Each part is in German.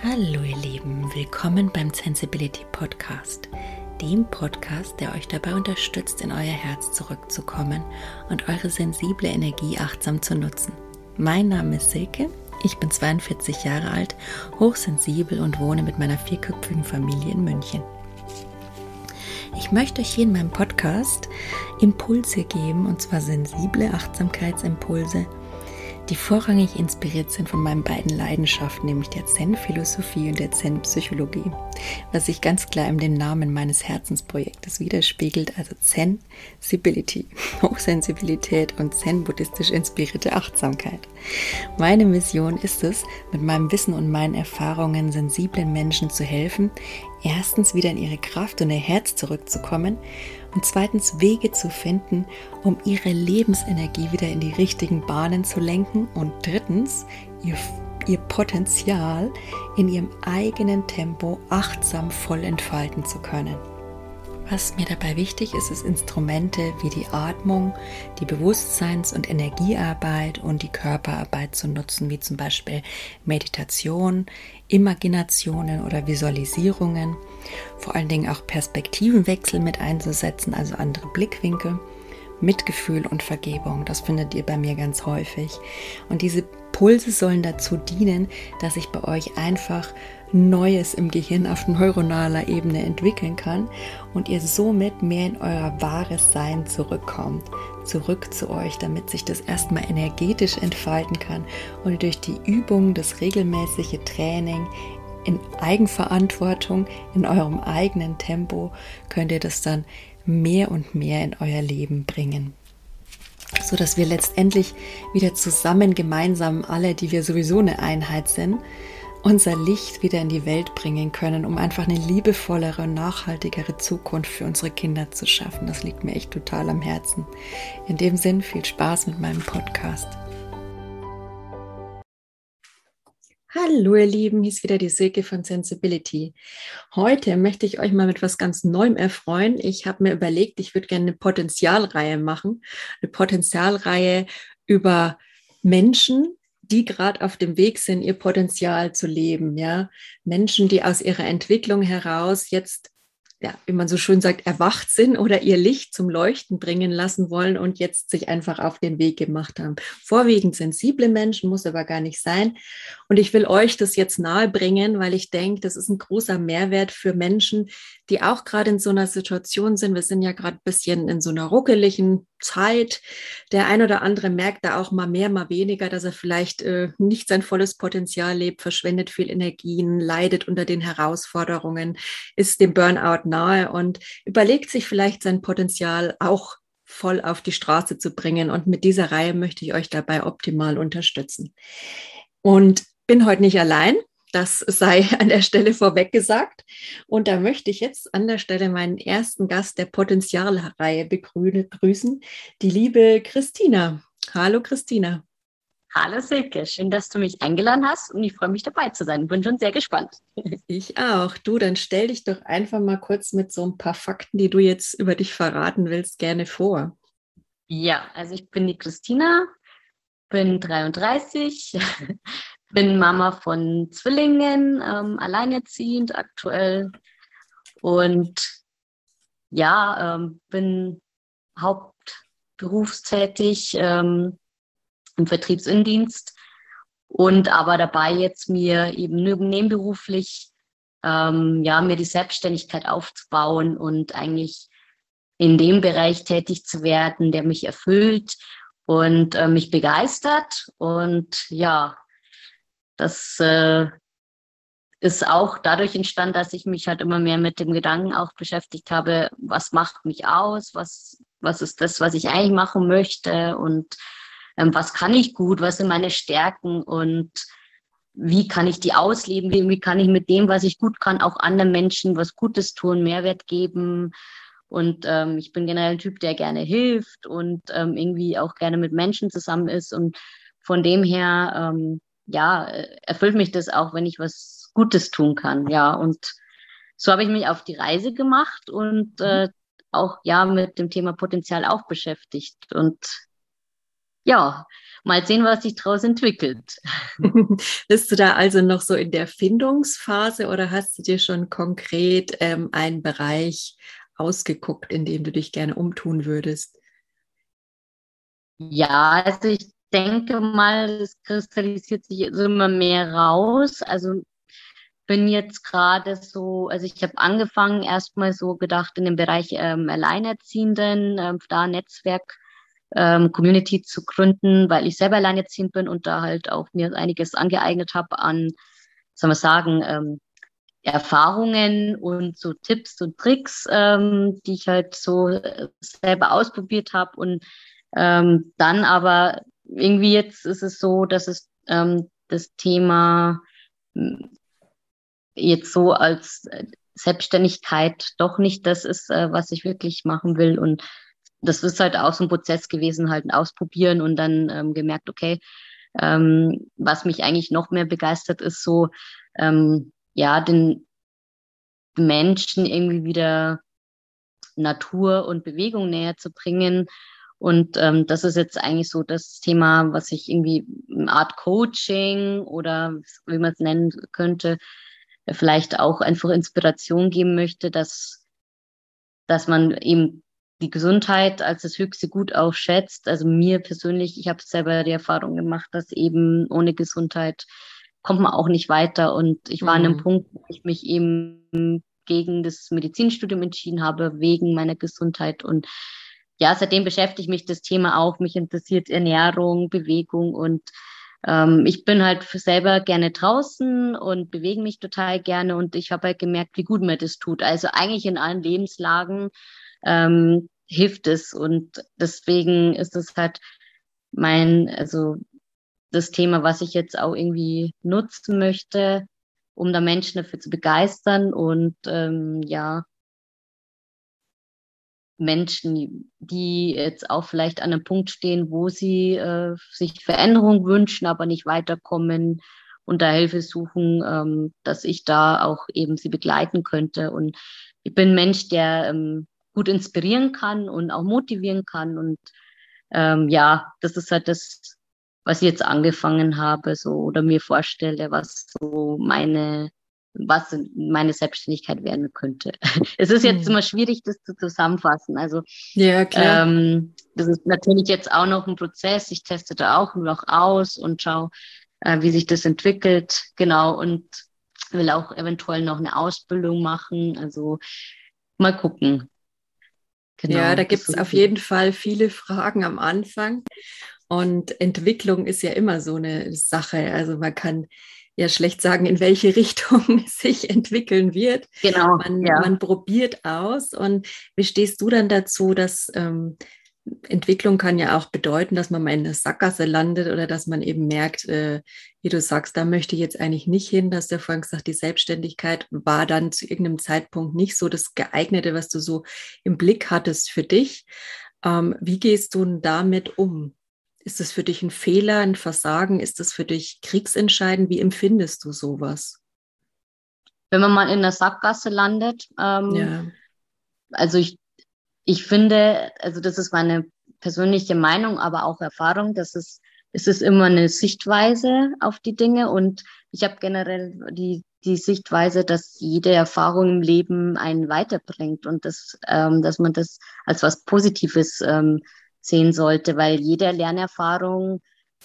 Hallo ihr Lieben, willkommen beim Sensibility Podcast, dem Podcast, der euch dabei unterstützt, in euer Herz zurückzukommen und eure sensible Energie achtsam zu nutzen. Mein Name ist Silke, ich bin 42 Jahre alt, hochsensibel und wohne mit meiner vierköpfigen Familie in München. Ich möchte euch hier in meinem Podcast Impulse geben, und zwar sensible Achtsamkeitsimpulse, die vorrangig inspiriert sind von meinen beiden Leidenschaften, nämlich der Zen-Philosophie und der Zen-Psychologie, was sich ganz klar in dem Namen meines Herzensprojektes widerspiegelt, also Zen-Sibility, Hochsensibilität und Zen-buddhistisch inspirierte Achtsamkeit. Meine Mission ist es, mit meinem Wissen und meinen Erfahrungen sensiblen Menschen zu helfen, erstens wieder in ihre Kraft und ihr Herz zurückzukommen und zweitens Wege zu finden, um ihre Lebensenergie wieder in die richtigen Bahnen zu lenken und drittens ihr, ihr Potenzial in ihrem eigenen Tempo achtsam voll entfalten zu können. Was mir dabei wichtig ist, ist Instrumente wie die Atmung, die Bewusstseins- und Energiearbeit und die Körperarbeit zu nutzen, wie zum Beispiel Meditation, Imaginationen oder Visualisierungen. Vor allen Dingen auch Perspektivenwechsel mit einzusetzen, also andere Blickwinkel. Mitgefühl und Vergebung. Das findet ihr bei mir ganz häufig. Und diese Pulse sollen dazu dienen, dass ich bei euch einfach Neues im Gehirn auf neuronaler Ebene entwickeln kann und ihr somit mehr in euer wahres Sein zurückkommt, zurück zu euch, damit sich das erstmal energetisch entfalten kann und durch die Übung, das regelmäßige Training in Eigenverantwortung, in eurem eigenen Tempo, könnt ihr das dann mehr und mehr in euer Leben bringen so dass wir letztendlich wieder zusammen gemeinsam alle, die wir sowieso eine Einheit sind, unser Licht wieder in die Welt bringen können, um einfach eine liebevollere und nachhaltigere Zukunft für unsere Kinder zu schaffen. Das liegt mir echt total am Herzen. In dem Sinn viel Spaß mit meinem Podcast. Hallo ihr Lieben, hier ist wieder die Silke von Sensibility. Heute möchte ich euch mal mit was ganz Neuem erfreuen. Ich habe mir überlegt, ich würde gerne eine Potenzialreihe machen. Eine Potenzialreihe über Menschen, die gerade auf dem Weg sind, ihr Potenzial zu leben, ja. Menschen, die aus ihrer Entwicklung heraus jetzt ja, wie man so schön sagt, erwacht sind oder ihr Licht zum Leuchten bringen lassen wollen und jetzt sich einfach auf den Weg gemacht haben. Vorwiegend sensible Menschen, muss aber gar nicht sein. Und ich will euch das jetzt nahe bringen, weil ich denke, das ist ein großer Mehrwert für Menschen, die auch gerade in so einer Situation sind. Wir sind ja gerade ein bisschen in so einer ruckeligen Zeit. Der ein oder andere merkt da auch mal mehr, mal weniger, dass er vielleicht äh, nicht sein volles Potenzial lebt, verschwendet viel Energien, leidet unter den Herausforderungen, ist dem Burnout nahe und überlegt sich vielleicht sein Potenzial auch voll auf die Straße zu bringen. Und mit dieser Reihe möchte ich euch dabei optimal unterstützen. Und bin heute nicht allein. Das sei an der Stelle vorweg gesagt. Und da möchte ich jetzt an der Stelle meinen ersten Gast der Potenzialreihe begrüßen, die liebe Christina. Hallo Christina. Hallo Silke, schön, dass du mich eingeladen hast und ich freue mich dabei zu sein. Bin schon sehr gespannt. Ich auch. Du, dann stell dich doch einfach mal kurz mit so ein paar Fakten, die du jetzt über dich verraten willst, gerne vor. Ja, also ich bin die Christina, bin 33, bin Mama von Zwillingen, ähm, alleinerziehend aktuell und ja, ähm, bin hauptberufstätig ähm, im Vertriebsindienst und aber dabei jetzt mir eben nebenberuflich ähm, ja mir die Selbstständigkeit aufzubauen und eigentlich in dem Bereich tätig zu werden, der mich erfüllt und äh, mich begeistert. Und ja das äh, ist auch dadurch entstanden, dass ich mich halt immer mehr mit dem Gedanken auch beschäftigt habe, was macht mich aus, was, was ist das, was ich eigentlich machen möchte und was kann ich gut, was sind meine Stärken und wie kann ich die ausleben, wie, wie kann ich mit dem, was ich gut kann, auch anderen Menschen was Gutes tun, Mehrwert geben. Und ähm, ich bin generell ein Typ, der gerne hilft und ähm, irgendwie auch gerne mit Menschen zusammen ist. Und von dem her ähm, ja, erfüllt mich das auch, wenn ich was Gutes tun kann. Ja, und so habe ich mich auf die Reise gemacht und mhm. äh, auch ja mit dem Thema Potenzial auch beschäftigt. Und ja, mal sehen, was sich daraus entwickelt. Bist du da also noch so in der Findungsphase oder hast du dir schon konkret ähm, einen Bereich ausgeguckt, in dem du dich gerne umtun würdest? Ja, also ich denke mal, es kristallisiert sich immer mehr raus. Also bin jetzt gerade so, also ich habe angefangen erstmal so gedacht in dem Bereich ähm, Alleinerziehenden, ähm, da Netzwerk ähm, Community zu gründen, weil ich selber alleinerziehend bin und da halt auch mir einiges angeeignet habe an, soll man sagen, ähm, Erfahrungen und so Tipps und Tricks, ähm, die ich halt so äh, selber ausprobiert habe und ähm, dann aber irgendwie jetzt ist es so, dass es ähm, das Thema hm, jetzt so als äh, Selbstständigkeit doch nicht das ist, äh, was ich wirklich machen will. Und das ist halt auch so ein Prozess gewesen, halt Ausprobieren und dann ähm, gemerkt, okay, ähm, was mich eigentlich noch mehr begeistert, ist so, ähm, ja, den Menschen irgendwie wieder Natur und Bewegung näher zu bringen. Und ähm, das ist jetzt eigentlich so das Thema, was ich irgendwie eine Art Coaching oder wie man es nennen könnte, vielleicht auch einfach Inspiration geben möchte, dass, dass man eben die Gesundheit als das höchste Gut auch schätzt. Also mir persönlich, ich habe selber die Erfahrung gemacht, dass eben ohne Gesundheit kommt man auch nicht weiter. Und ich war mhm. an einem mhm. Punkt, wo ich mich eben gegen das Medizinstudium entschieden habe, wegen meiner Gesundheit. Und ja, seitdem beschäftigt mich das Thema auch. Mich interessiert Ernährung, Bewegung und ähm, ich bin halt selber gerne draußen und bewege mich total gerne und ich habe halt gemerkt, wie gut mir das tut. Also eigentlich in allen Lebenslagen ähm, hilft es und deswegen ist es halt mein, also das Thema, was ich jetzt auch irgendwie nutzen möchte, um da Menschen dafür zu begeistern und ähm, ja, Menschen, die jetzt auch vielleicht an einem Punkt stehen, wo sie äh, sich Veränderung wünschen, aber nicht weiterkommen und da Hilfe suchen, ähm, dass ich da auch eben sie begleiten könnte. Und ich bin Mensch, der ähm, gut inspirieren kann und auch motivieren kann. Und ähm, ja, das ist halt das, was ich jetzt angefangen habe, so oder mir vorstelle, was so meine was meine Selbstständigkeit werden könnte. Es ist jetzt mhm. immer schwierig, das zu zusammenfassen. Also ja, klar. Ähm, das ist natürlich jetzt auch noch ein Prozess. Ich teste da auch noch aus und schaue, äh, wie sich das entwickelt. Genau. Und will auch eventuell noch eine Ausbildung machen. Also mal gucken. Genau, ja, da gibt es auf jeden Fall viele Fragen am Anfang. Und Entwicklung ist ja immer so eine Sache. Also man kann ja schlecht sagen, in welche Richtung es sich entwickeln wird. Genau. Man, ja. man probiert aus. Und wie stehst du dann dazu, dass ähm, Entwicklung kann ja auch bedeuten, dass man mal in eine Sackgasse landet oder dass man eben merkt, äh, wie du sagst, da möchte ich jetzt eigentlich nicht hin. Dass der Frank sagt, die Selbstständigkeit war dann zu irgendeinem Zeitpunkt nicht so das geeignete, was du so im Blick hattest für dich. Ähm, wie gehst du damit um? Ist das für dich ein Fehler, ein Versagen? Ist das für dich kriegsentscheidend? Wie empfindest du sowas? Wenn man mal in der Sackgasse landet, ähm, ja. also ich, ich finde, also das ist meine persönliche Meinung, aber auch Erfahrung, dass es, es ist immer eine Sichtweise auf die Dinge und ich habe generell die, die Sichtweise, dass jede Erfahrung im Leben einen weiterbringt und das, ähm, dass man das als was Positives ähm, sehen sollte, weil jede Lernerfahrung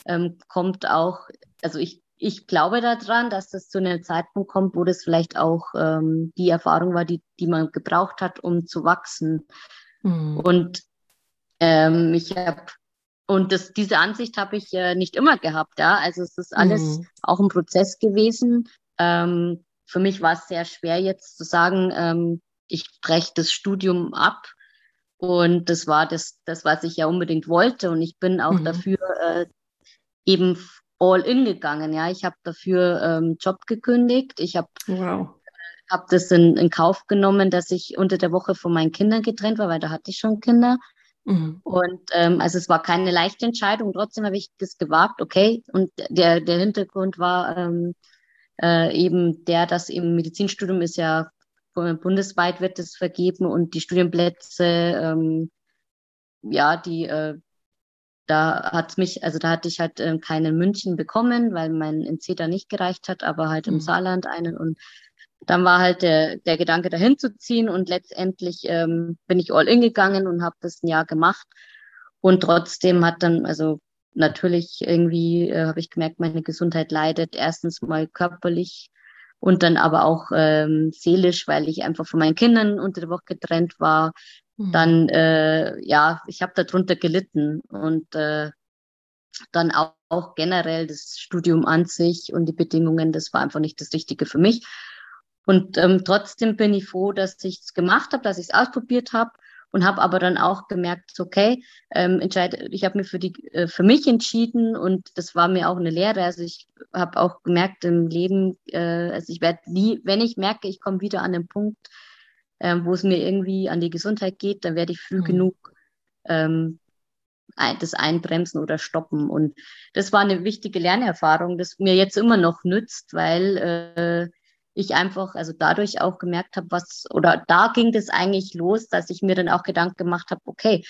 ähm, kommt auch, also ich, ich glaube daran, dass das zu einem Zeitpunkt kommt, wo das vielleicht auch ähm, die Erfahrung war, die, die man gebraucht hat, um zu wachsen. Mhm. Und ähm, ich habe und das, diese Ansicht habe ich äh, nicht immer gehabt, ja. Also es ist alles mhm. auch ein Prozess gewesen. Ähm, für mich war es sehr schwer jetzt zu sagen, ähm, ich breche das Studium ab und das war das, das, was ich ja unbedingt wollte. Und ich bin auch mhm. dafür äh, eben all in gegangen. Ja, ich habe dafür ähm, Job gekündigt. Ich habe wow. Hab das in, in Kauf genommen, dass ich unter der Woche von meinen Kindern getrennt war, weil da hatte ich schon Kinder. Mhm. Und ähm, also es war keine leichte Entscheidung. Trotzdem habe ich das gewagt. Okay. Und der der Hintergrund war ähm, äh, eben der, dass eben Medizinstudium ist ja bundesweit wird es vergeben und die Studienplätze, ähm, ja, die, äh, da hat mich, also da hatte ich halt äh, keinen München bekommen, weil mein NC da nicht gereicht hat, aber halt im mhm. Saarland einen und dann war halt der, der Gedanke, dahin zu ziehen und letztendlich ähm, bin ich all in gegangen und habe das ein Jahr gemacht. Und trotzdem hat dann, also natürlich irgendwie äh, habe ich gemerkt, meine Gesundheit leidet. Erstens mal körperlich und dann aber auch ähm, seelisch, weil ich einfach von meinen Kindern unter der Woche getrennt war. Mhm. Dann, äh, ja, ich habe darunter gelitten und äh, dann auch, auch generell das Studium an sich und die Bedingungen, das war einfach nicht das Richtige für mich. Und ähm, trotzdem bin ich froh, dass ich es gemacht habe, dass ich es ausprobiert habe und habe aber dann auch gemerkt, okay, ähm, entscheide, ich habe mir für die äh, für mich entschieden und das war mir auch eine Lehre. Also ich habe auch gemerkt im Leben, äh, also ich werde nie, wenn ich merke, ich komme wieder an den Punkt, äh, wo es mir irgendwie an die Gesundheit geht, dann werde ich früh mhm. genug ähm, das einbremsen oder stoppen. Und das war eine wichtige Lernerfahrung, das mir jetzt immer noch nützt, weil äh, ich einfach, also dadurch auch gemerkt habe, was, oder da ging das eigentlich los, dass ich mir dann auch Gedanken gemacht habe, okay,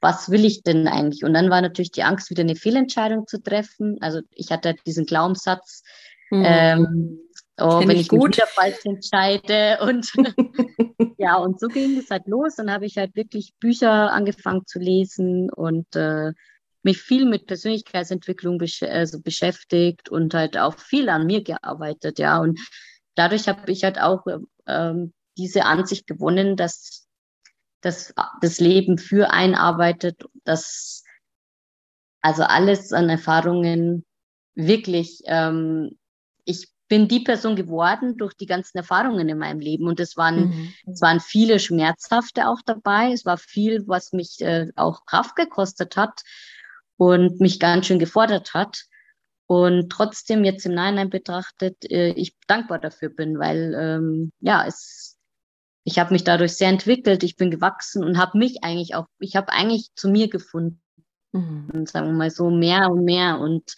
was will ich denn eigentlich? Und dann war natürlich die Angst, wieder eine Fehlentscheidung zu treffen. Also ich hatte diesen Glaubenssatz, mhm. ähm, oh, wenn ich, ich gut. wieder falsch entscheide und ja, und so ging es halt los. Dann habe ich halt wirklich Bücher angefangen zu lesen und äh, mich viel mit Persönlichkeitsentwicklung besch also beschäftigt und halt auch viel an mir gearbeitet, ja. Und dadurch habe ich halt auch ähm, diese Ansicht gewonnen, dass, dass das Leben für einen arbeitet, dass also alles an Erfahrungen wirklich, ähm, ich bin die Person geworden durch die ganzen Erfahrungen in meinem Leben. Und es waren, mhm. es waren viele schmerzhafte auch dabei. Es war viel, was mich äh, auch Kraft gekostet hat und mich ganz schön gefordert hat. Und trotzdem jetzt im Nachhinein betrachtet, äh, ich dankbar dafür bin, weil ähm, ja, es, ich habe mich dadurch sehr entwickelt, ich bin gewachsen und habe mich eigentlich auch, ich habe eigentlich zu mir gefunden, mhm. sagen wir mal so mehr und mehr und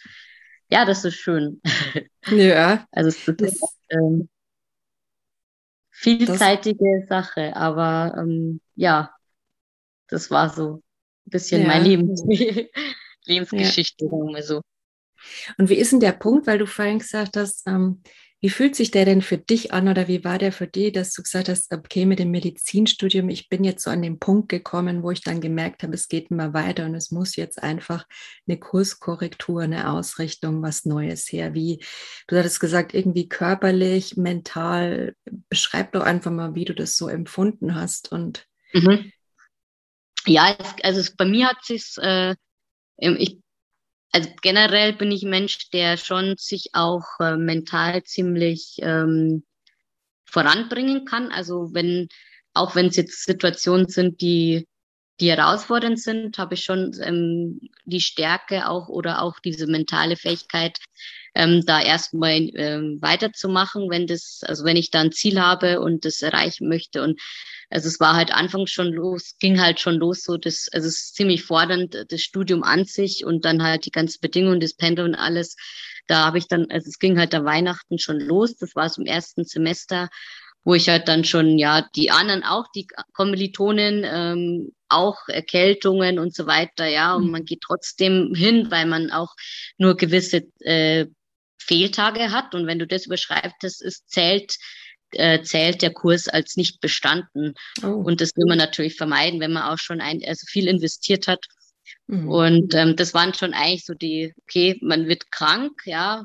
ja, das ist schön. Ja. also es ist das, ähm, vielseitige das, Sache, aber ähm, ja, das war so ein bisschen ja. mein Leben, Lebensgeschichte, sagen wir so. Und wie ist denn der Punkt, weil du vorhin gesagt hast, ähm, wie fühlt sich der denn für dich an oder wie war der für dich, dass du gesagt hast, okay, mit dem Medizinstudium, ich bin jetzt so an den Punkt gekommen, wo ich dann gemerkt habe, es geht immer weiter und es muss jetzt einfach eine Kurskorrektur, eine Ausrichtung, was Neues her. Wie, du hattest gesagt, irgendwie körperlich, mental, beschreib doch einfach mal, wie du das so empfunden hast und mhm. Ja, es, also bei mir hat sich äh, ich also generell bin ich ein Mensch, der schon sich auch äh, mental ziemlich ähm, voranbringen kann. Also wenn, auch wenn es jetzt Situationen sind, die, die herausfordernd sind, habe ich schon ähm, die Stärke auch oder auch diese mentale Fähigkeit, ähm, da erstmal ähm, weiterzumachen, wenn das, also wenn ich da ein Ziel habe und das erreichen möchte. Und also es war halt anfangs schon los, ging halt schon los, so das, also es ist ziemlich fordernd, das Studium an sich und dann halt die ganzen Bedingungen, das Pendel und alles. Da habe ich dann, also es ging halt da Weihnachten schon los, das war so im ersten Semester, wo ich halt dann schon, ja, die anderen auch, die Kommilitonen, ähm, auch Erkältungen und so weiter, ja, und mhm. man geht trotzdem hin, weil man auch nur gewisse äh, Fehltage hat und wenn du das überschreibst, ist zählt äh, zählt der Kurs als nicht bestanden. Oh. Und das will man natürlich vermeiden, wenn man auch schon ein, also viel investiert hat. Mhm. Und ähm, das waren schon eigentlich so die, okay, man wird krank, ja,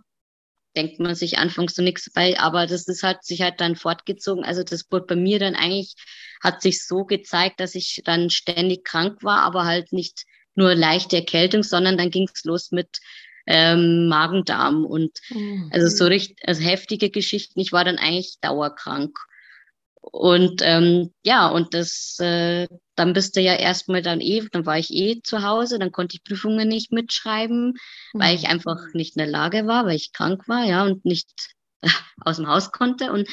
denkt man sich anfangs so nichts bei, aber das ist halt sich halt dann fortgezogen. Also das wurde bei mir dann eigentlich, hat sich so gezeigt, dass ich dann ständig krank war, aber halt nicht nur leichte Erkältung, sondern dann ging es los mit ähm, Magen-Darm und mhm. also so richtig, also heftige Geschichten. Ich war dann eigentlich dauerkrank. Und ähm, ja, und das, äh, dann bist du ja erstmal dann eh, dann war ich eh zu Hause, dann konnte ich Prüfungen nicht mitschreiben, mhm. weil ich mhm. einfach nicht in der Lage war, weil ich krank war, ja, und nicht aus dem Haus konnte. Und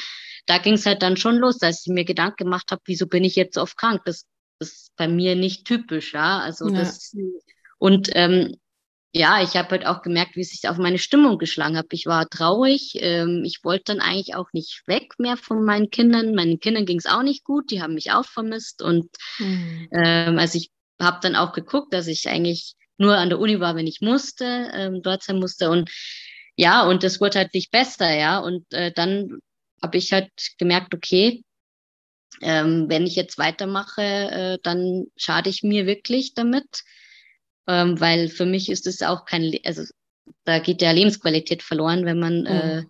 da ging es halt dann schon los, dass ich mir Gedanken gemacht habe, wieso bin ich jetzt oft krank? Das, das ist bei mir nicht typisch, ja. Also ja. das und ähm, ja, ich habe halt auch gemerkt, wie es sich auf meine Stimmung geschlagen hat. Ich war traurig. Ähm, ich wollte dann eigentlich auch nicht weg mehr von meinen Kindern. Meinen Kindern ging es auch nicht gut. Die haben mich auch vermisst. Und mhm. ähm, also ich habe dann auch geguckt, dass ich eigentlich nur an der Uni war, wenn ich musste, ähm, dort sein musste. Und ja, und das wurde halt nicht besser, ja. Und äh, dann habe ich halt gemerkt, okay, ähm, wenn ich jetzt weitermache, äh, dann schade ich mir wirklich damit, ähm, weil für mich ist es auch kein, Le also da geht ja Lebensqualität verloren, wenn man, mhm. äh,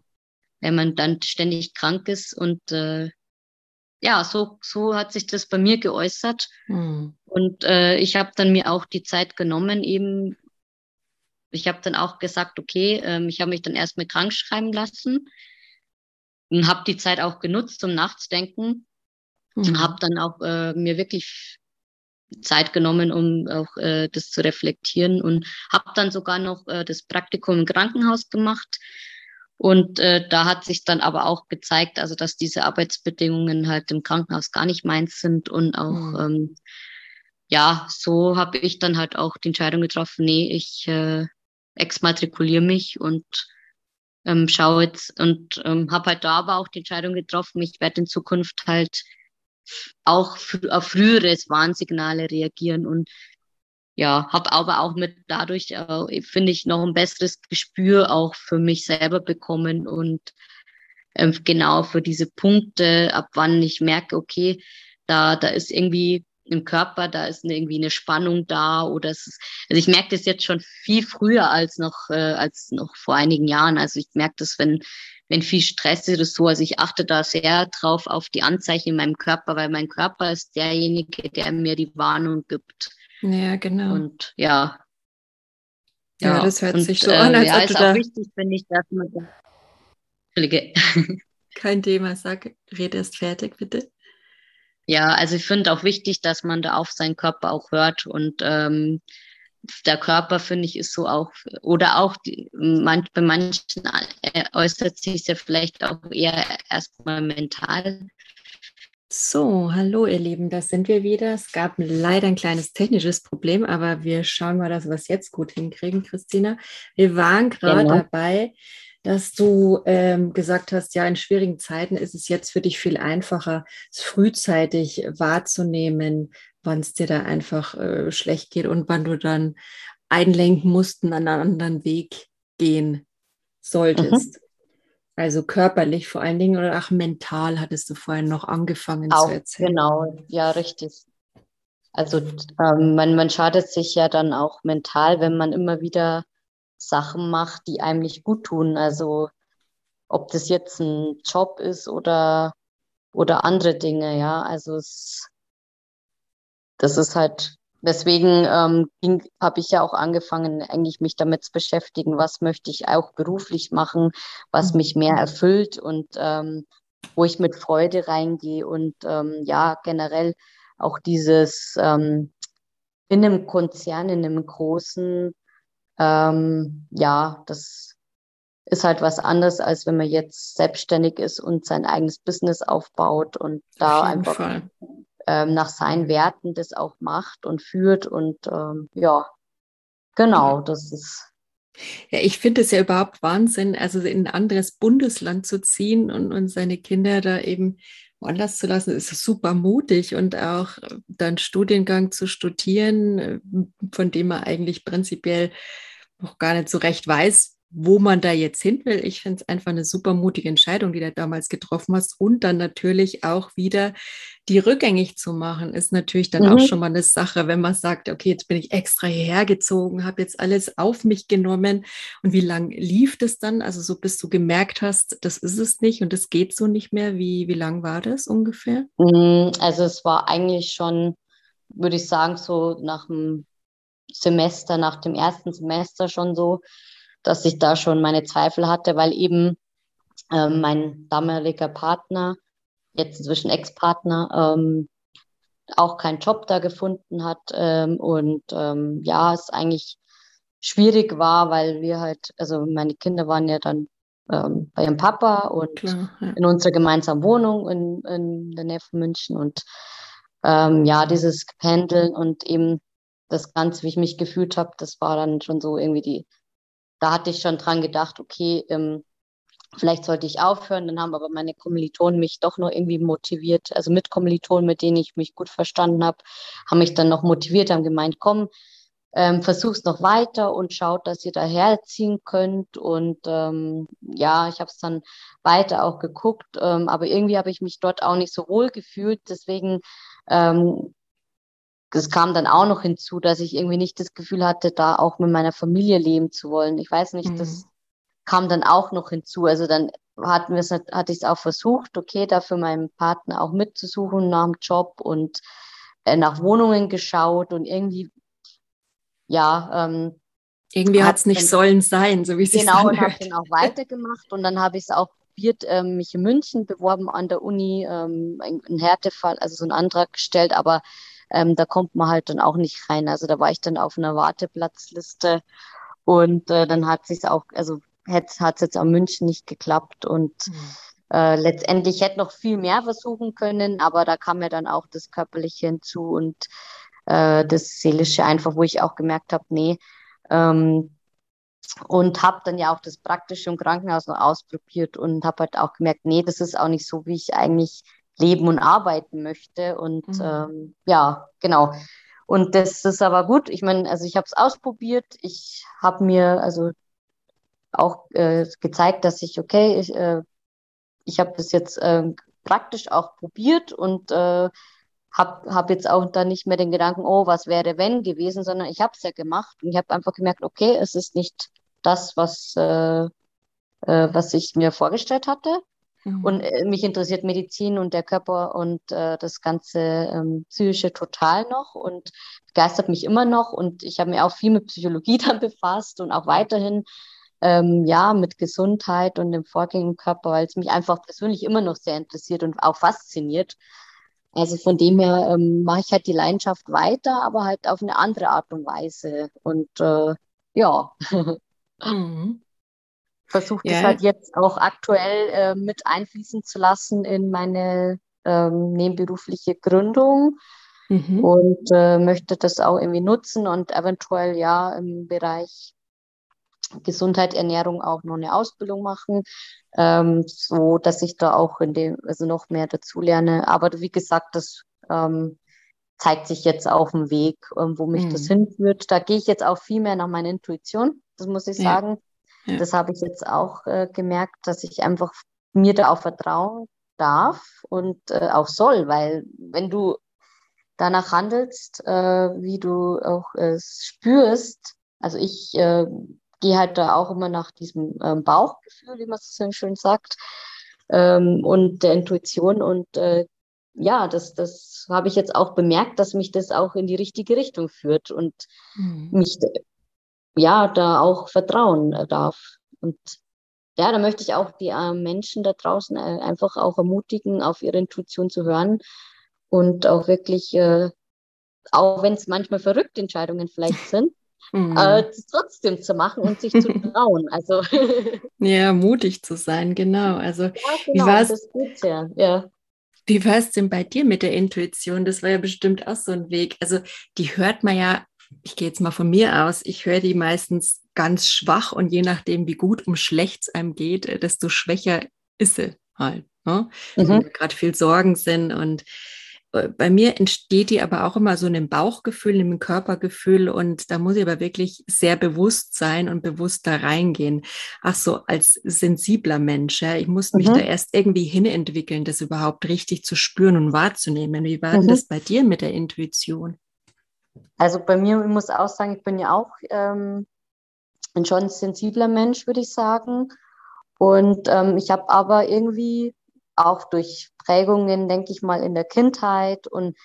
wenn man dann ständig krank ist und äh, ja, so, so hat sich das bei mir geäußert. Mhm. Und äh, ich habe dann mir auch die Zeit genommen, eben, ich habe dann auch gesagt, okay, ähm, ich habe mich dann erst mit krank schreiben lassen und habe die Zeit auch genutzt zum Nachzudenken. Mhm. Habe dann auch äh, mir wirklich Zeit genommen, um auch äh, das zu reflektieren und habe dann sogar noch äh, das Praktikum im Krankenhaus gemacht. Und äh, da hat sich dann aber auch gezeigt, also dass diese Arbeitsbedingungen halt im Krankenhaus gar nicht meins sind und auch mhm. ähm, ja, so habe ich dann halt auch die Entscheidung getroffen, nee, ich äh, exmatrikuliere mich und ähm, schaue jetzt und ähm, habe halt da aber auch die Entscheidung getroffen, ich werde in Zukunft halt auch auf früheres Warnsignale reagieren und ja, habe aber auch mit dadurch, äh, finde ich, noch ein besseres Gespür auch für mich selber bekommen und äh, genau für diese Punkte, ab wann ich merke, okay, da, da ist irgendwie im Körper, da ist irgendwie eine Spannung da oder es ist, also ich merke das jetzt schon viel früher als noch, äh, als noch vor einigen Jahren. Also ich merke das, wenn, wenn viel Stress ist oder so. Also ich achte da sehr drauf auf die Anzeichen in meinem Körper, weil mein Körper ist derjenige, der mir die Warnung gibt. Ja, genau. Und ja. Ja, ja das hört und, sich so äh, an, als ja, ob ist auch wichtig, finde ich, dass man da... Entschuldige. Kein Thema, sag, red erst fertig, bitte. Ja, also ich finde auch wichtig, dass man da auf seinen Körper auch hört und ähm, der Körper, finde ich, ist so auch, oder auch die, manch, bei manchen äh, äußert sich es ja vielleicht auch eher erstmal mental. So, hallo ihr Lieben, da sind wir wieder. Es gab leider ein kleines technisches Problem, aber wir schauen mal, dass wir es jetzt gut hinkriegen, Christina. Wir waren gerade genau. dabei, dass du ähm, gesagt hast, ja, in schwierigen Zeiten ist es jetzt für dich viel einfacher, es frühzeitig wahrzunehmen, wann es dir da einfach äh, schlecht geht und wann du dann einlenken musst und einen anderen Weg gehen solltest. Mhm. Also körperlich vor allen Dingen oder auch mental hattest du vorhin noch angefangen auch, zu erzählen. Genau, ja, richtig. Also ähm, man, man schadet sich ja dann auch mental, wenn man immer wieder Sachen macht, die einem nicht gut tun. Also ob das jetzt ein Job ist oder, oder andere Dinge, ja. Also es, das ist halt Deswegen ähm, habe ich ja auch angefangen, eigentlich mich damit zu beschäftigen, was möchte ich auch beruflich machen, was mich mehr erfüllt und ähm, wo ich mit Freude reingehe und ähm, ja, generell auch dieses ähm, in einem Konzern, in einem großen, ähm, ja, das ist halt was anderes, als wenn man jetzt selbstständig ist und sein eigenes Business aufbaut und da einfach ähm, nach seinen Werten das auch macht und führt. Und ähm, ja, genau, das ist. Ja, ich finde es ja überhaupt Wahnsinn, also in ein anderes Bundesland zu ziehen und, und seine Kinder da eben woanders zu lassen, ist super mutig und auch dann Studiengang zu studieren, von dem man eigentlich prinzipiell noch gar nicht so recht weiß, wo man da jetzt hin will. Ich finde es einfach eine super mutige Entscheidung, die du damals getroffen hast. Und dann natürlich auch wieder die rückgängig zu machen, ist natürlich dann mhm. auch schon mal eine Sache, wenn man sagt, okay, jetzt bin ich extra hierher gezogen, habe jetzt alles auf mich genommen. Und wie lang lief das dann? Also so bis du gemerkt hast, das ist es nicht und es geht so nicht mehr. Wie, wie lang war das ungefähr? Mhm, also es war eigentlich schon, würde ich sagen, so nach dem Semester, nach dem ersten Semester schon so, dass ich da schon meine Zweifel hatte, weil eben äh, mein damaliger Partner, jetzt inzwischen Ex-Partner, ähm, auch keinen Job da gefunden hat ähm, und ähm, ja, es eigentlich schwierig war, weil wir halt, also meine Kinder waren ja dann ähm, bei ihrem Papa und Klar, ja. in unserer gemeinsamen Wohnung in, in der Nähe von München und ähm, ja, dieses Pendeln und eben das Ganze, wie ich mich gefühlt habe, das war dann schon so irgendwie die da hatte ich schon dran gedacht, okay, ähm, vielleicht sollte ich aufhören. Dann haben aber meine Kommilitonen mich doch noch irgendwie motiviert. Also mit Kommilitonen, mit denen ich mich gut verstanden habe, haben mich dann noch motiviert, haben gemeint, komm, ähm, versucht noch weiter und schaut, dass ihr da herziehen könnt. Und ähm, ja, ich habe es dann weiter auch geguckt, ähm, aber irgendwie habe ich mich dort auch nicht so wohl gefühlt. Deswegen ähm, das kam dann auch noch hinzu, dass ich irgendwie nicht das Gefühl hatte, da auch mit meiner Familie leben zu wollen. Ich weiß nicht, mhm. das kam dann auch noch hinzu. Also dann hatten wir es, hatte ich es auch versucht, okay, da für meinen Partner auch mitzusuchen nach dem Job und äh, nach Wohnungen geschaut und irgendwie, ja, ähm, irgendwie hat es nicht dann, sollen sein, so wie sie Genau, und habe dann auch weitergemacht und dann habe ich es auch probiert, ähm, mich in München beworben an der Uni, ähm, einen Härtefall, also so einen Antrag gestellt, aber ähm, da kommt man halt dann auch nicht rein. Also da war ich dann auf einer Warteplatzliste und äh, dann hat sich auch, also hat es jetzt am München nicht geklappt und mhm. äh, letztendlich hätte noch viel mehr versuchen können, aber da kam ja dann auch das Körperliche hinzu und äh, das Seelische einfach, wo ich auch gemerkt habe, nee, ähm, und habe dann ja auch das Praktische im Krankenhaus noch ausprobiert und habe halt auch gemerkt, nee, das ist auch nicht so, wie ich eigentlich leben und arbeiten möchte. Und mhm. ähm, ja, genau. Und das ist aber gut. Ich meine, also ich habe es ausprobiert. Ich habe mir also auch äh, gezeigt, dass ich, okay, ich, äh, ich habe das jetzt äh, praktisch auch probiert und äh, habe hab jetzt auch dann nicht mehr den Gedanken, oh, was wäre wenn gewesen, sondern ich habe es ja gemacht und ich habe einfach gemerkt, okay, es ist nicht das, was, äh, äh, was ich mir vorgestellt hatte. Mhm. Und äh, mich interessiert Medizin und der Körper und äh, das ganze ähm, Psychische total noch und begeistert mich immer noch. Und ich habe mich auch viel mit Psychologie dann befasst und auch weiterhin ähm, ja mit Gesundheit und dem Vorgängen im Körper, weil es mich einfach persönlich immer noch sehr interessiert und auch fasziniert. Also von dem her ähm, mache ich halt die Leidenschaft weiter, aber halt auf eine andere Art und Weise. Und äh, ja. Mhm versuche das halt jetzt auch aktuell äh, mit einfließen zu lassen in meine ähm, nebenberufliche Gründung mhm. und äh, möchte das auch irgendwie nutzen und eventuell ja im Bereich Gesundheit, Ernährung auch noch eine Ausbildung machen, ähm, so dass ich da auch in dem, also noch mehr dazu lerne. Aber wie gesagt, das ähm, zeigt sich jetzt auf dem Weg, ähm, wo mich mhm. das hinführt. Da gehe ich jetzt auch viel mehr nach meiner Intuition, das muss ich ja. sagen. Ja. Das habe ich jetzt auch äh, gemerkt, dass ich einfach mir da auch vertrauen darf und äh, auch soll, weil wenn du danach handelst, äh, wie du auch es spürst, also ich äh, gehe halt da auch immer nach diesem ähm, Bauchgefühl, wie man es so schön sagt, ähm, und der Intuition und äh, ja, das, das habe ich jetzt auch bemerkt, dass mich das auch in die richtige Richtung führt und mhm. mich ja, da auch vertrauen äh, darf. Und ja, da möchte ich auch die äh, Menschen da draußen äh, einfach auch ermutigen, auf ihre Intuition zu hören und auch wirklich, äh, auch wenn es manchmal verrückte Entscheidungen vielleicht sind, mhm. äh, trotzdem zu machen und sich zu trauen. Also ja, mutig zu sein, genau. Also ja, genau, wie gut, ja. ja. Wie war es denn bei dir mit der Intuition? Das war ja bestimmt auch so ein Weg. Also die hört man ja ich gehe jetzt mal von mir aus, ich höre die meistens ganz schwach und je nachdem, wie gut um schlecht es einem geht, äh, desto schwächer ist sie halt. Ne? Mhm. Wenn gerade viel Sorgen sind und äh, bei mir entsteht die aber auch immer so in einem Bauchgefühl, in einem Körpergefühl und da muss ich aber wirklich sehr bewusst sein und bewusst da reingehen. Ach so, als sensibler Mensch, ja, ich muss mich mhm. da erst irgendwie hinentwickeln, das überhaupt richtig zu spüren und wahrzunehmen. Wie war mhm. das bei dir mit der Intuition? Also bei mir, ich muss auch sagen, ich bin ja auch ähm, ein schon sensibler Mensch, würde ich sagen. Und ähm, ich habe aber irgendwie auch durch Prägungen, denke ich mal, in der Kindheit und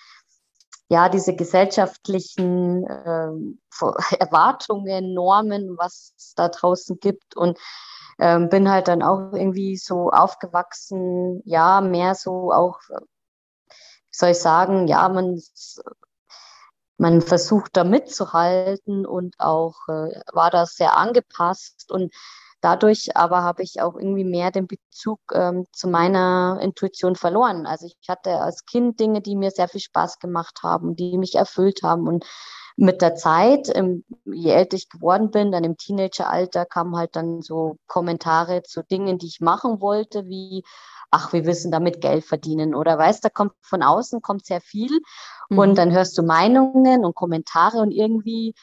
ja, diese gesellschaftlichen ähm, Erwartungen, Normen, was es da draußen gibt und ähm, bin halt dann auch irgendwie so aufgewachsen, ja, mehr so auch, wie soll ich sagen, ja, man man versucht da mitzuhalten und auch äh, war das sehr angepasst und dadurch aber habe ich auch irgendwie mehr den Bezug ähm, zu meiner Intuition verloren. Also ich hatte als Kind Dinge, die mir sehr viel Spaß gemacht haben, die mich erfüllt haben und mit der Zeit, ähm, je älter ich geworden bin, dann im Teenageralter kamen halt dann so Kommentare zu Dingen, die ich machen wollte, wie ach, wir wissen damit Geld verdienen oder weißt, da kommt von außen kommt sehr viel mhm. und dann hörst du Meinungen und Kommentare und irgendwie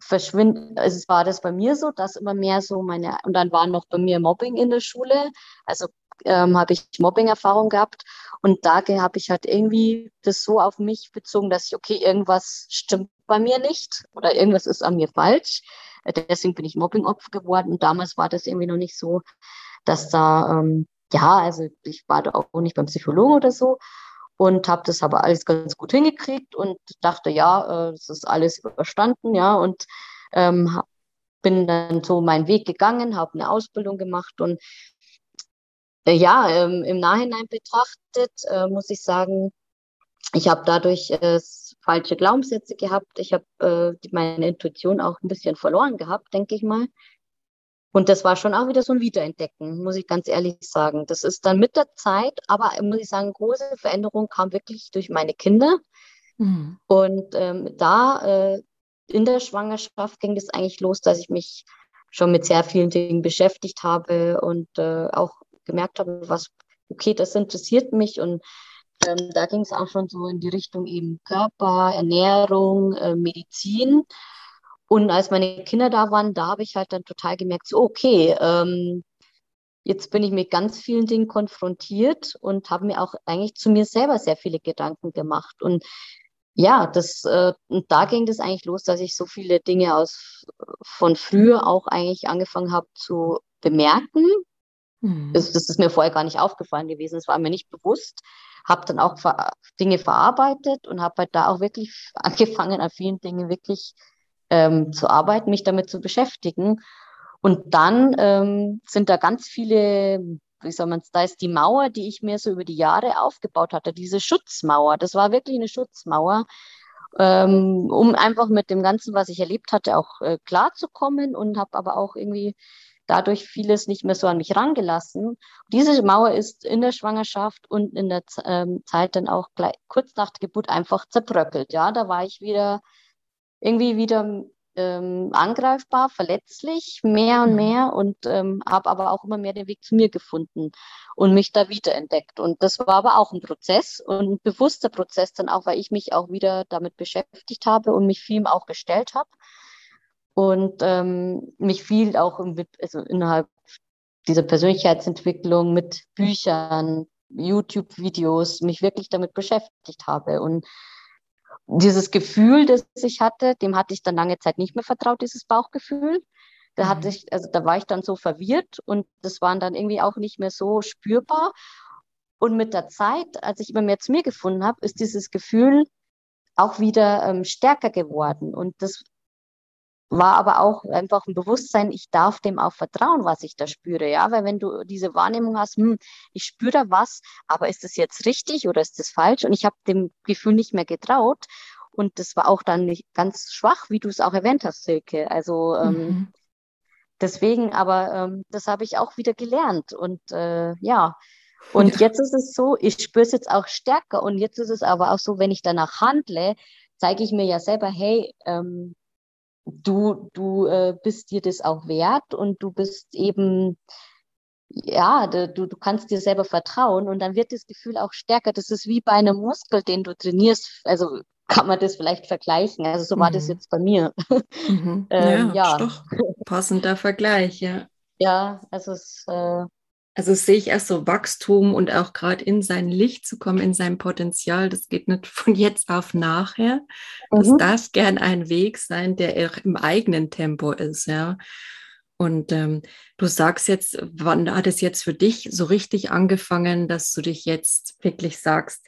verschwindet, also es war das bei mir so, dass immer mehr so meine, und dann war noch bei mir Mobbing in der Schule, also ähm, habe ich Mobbing-Erfahrung gehabt und da habe ich halt irgendwie das so auf mich bezogen, dass ich, okay, irgendwas stimmt bei mir nicht oder irgendwas ist an mir falsch. Deswegen bin ich Mobbing-Opfer geworden und damals war das irgendwie noch nicht so, dass da, ähm, ja, also ich war da auch nicht beim Psychologen oder so und habe das aber alles ganz gut hingekriegt und dachte, ja, es äh, ist alles überstanden, ja, und ähm, bin dann so meinen Weg gegangen, habe eine Ausbildung gemacht und äh, ja, ähm, im Nachhinein betrachtet äh, muss ich sagen, ich habe dadurch äh, falsche Glaubenssätze gehabt. Ich habe äh, meine Intuition auch ein bisschen verloren gehabt, denke ich mal. Und das war schon auch wieder so ein Wiederentdecken, muss ich ganz ehrlich sagen. Das ist dann mit der Zeit, aber muss ich sagen, große Veränderung kam wirklich durch meine Kinder. Mhm. Und ähm, da äh, in der Schwangerschaft ging es eigentlich los, dass ich mich schon mit sehr vielen Dingen beschäftigt habe und äh, auch gemerkt habe, was, okay, das interessiert mich. Und ähm, da ging es auch schon so in die Richtung eben Körper, Ernährung, äh, Medizin. Und als meine Kinder da waren, da habe ich halt dann total gemerkt, so, okay, ähm, jetzt bin ich mit ganz vielen Dingen konfrontiert und habe mir auch eigentlich zu mir selber sehr viele Gedanken gemacht. Und ja, das, äh, und da ging das eigentlich los, dass ich so viele Dinge aus von früher auch eigentlich angefangen habe zu bemerken. Mhm. Das, das, ist mir vorher gar nicht aufgefallen gewesen, es war mir nicht bewusst. Habe dann auch ver Dinge verarbeitet und habe halt da auch wirklich angefangen, an vielen Dingen wirklich ähm, zu arbeiten, mich damit zu beschäftigen. Und dann ähm, sind da ganz viele, wie soll man es, da ist die Mauer, die ich mir so über die Jahre aufgebaut hatte, diese Schutzmauer. Das war wirklich eine Schutzmauer, ähm, um einfach mit dem Ganzen, was ich erlebt hatte, auch äh, klarzukommen und habe aber auch irgendwie dadurch vieles nicht mehr so an mich rangelassen. Diese Mauer ist in der Schwangerschaft und in der ähm, Zeit dann auch gleich, kurz nach der Geburt einfach zerbröckelt. Ja, da war ich wieder irgendwie wieder ähm, angreifbar, verletzlich, mehr und mhm. mehr und ähm, habe aber auch immer mehr den Weg zu mir gefunden und mich da wiederentdeckt. Und das war aber auch ein Prozess und ein bewusster Prozess dann auch, weil ich mich auch wieder damit beschäftigt habe und mich viel auch gestellt habe und ähm, mich viel auch im, also innerhalb dieser Persönlichkeitsentwicklung mit Büchern, YouTube-Videos mich wirklich damit beschäftigt habe und dieses Gefühl, das ich hatte, dem hatte ich dann lange Zeit nicht mehr vertraut, dieses Bauchgefühl. Da hatte mhm. ich, also da war ich dann so verwirrt und das waren dann irgendwie auch nicht mehr so spürbar. Und mit der Zeit, als ich immer mehr zu mir gefunden habe, ist dieses Gefühl auch wieder ähm, stärker geworden. Und das war aber auch einfach ein Bewusstsein, ich darf dem auch vertrauen, was ich da spüre, ja, weil wenn du diese Wahrnehmung hast, hm, ich spüre da was, aber ist das jetzt richtig oder ist das falsch? Und ich habe dem Gefühl nicht mehr getraut und das war auch dann nicht ganz schwach, wie du es auch erwähnt hast, Silke. Also ähm, mhm. deswegen, aber ähm, das habe ich auch wieder gelernt und äh, ja. Und jetzt ist es so, ich spüre es jetzt auch stärker und jetzt ist es aber auch so, wenn ich danach handle, zeige ich mir ja selber, hey, ähm, du, du äh, bist dir das auch wert und du bist eben, ja, du, du kannst dir selber vertrauen und dann wird das Gefühl auch stärker. Das ist wie bei einem Muskel, den du trainierst. Also kann man das vielleicht vergleichen. Also so war mhm. das jetzt bei mir. Mhm. ähm, ja, ja. doch. Passender Vergleich, ja. Ja, also es äh, also sehe ich erst so Wachstum und auch gerade in sein Licht zu kommen, in sein Potenzial. Das geht nicht von jetzt auf nachher. Das mhm. darf gern ein Weg sein, der auch im eigenen Tempo ist, ja. Und ähm, du sagst jetzt, wann hat es jetzt für dich so richtig angefangen, dass du dich jetzt wirklich sagst,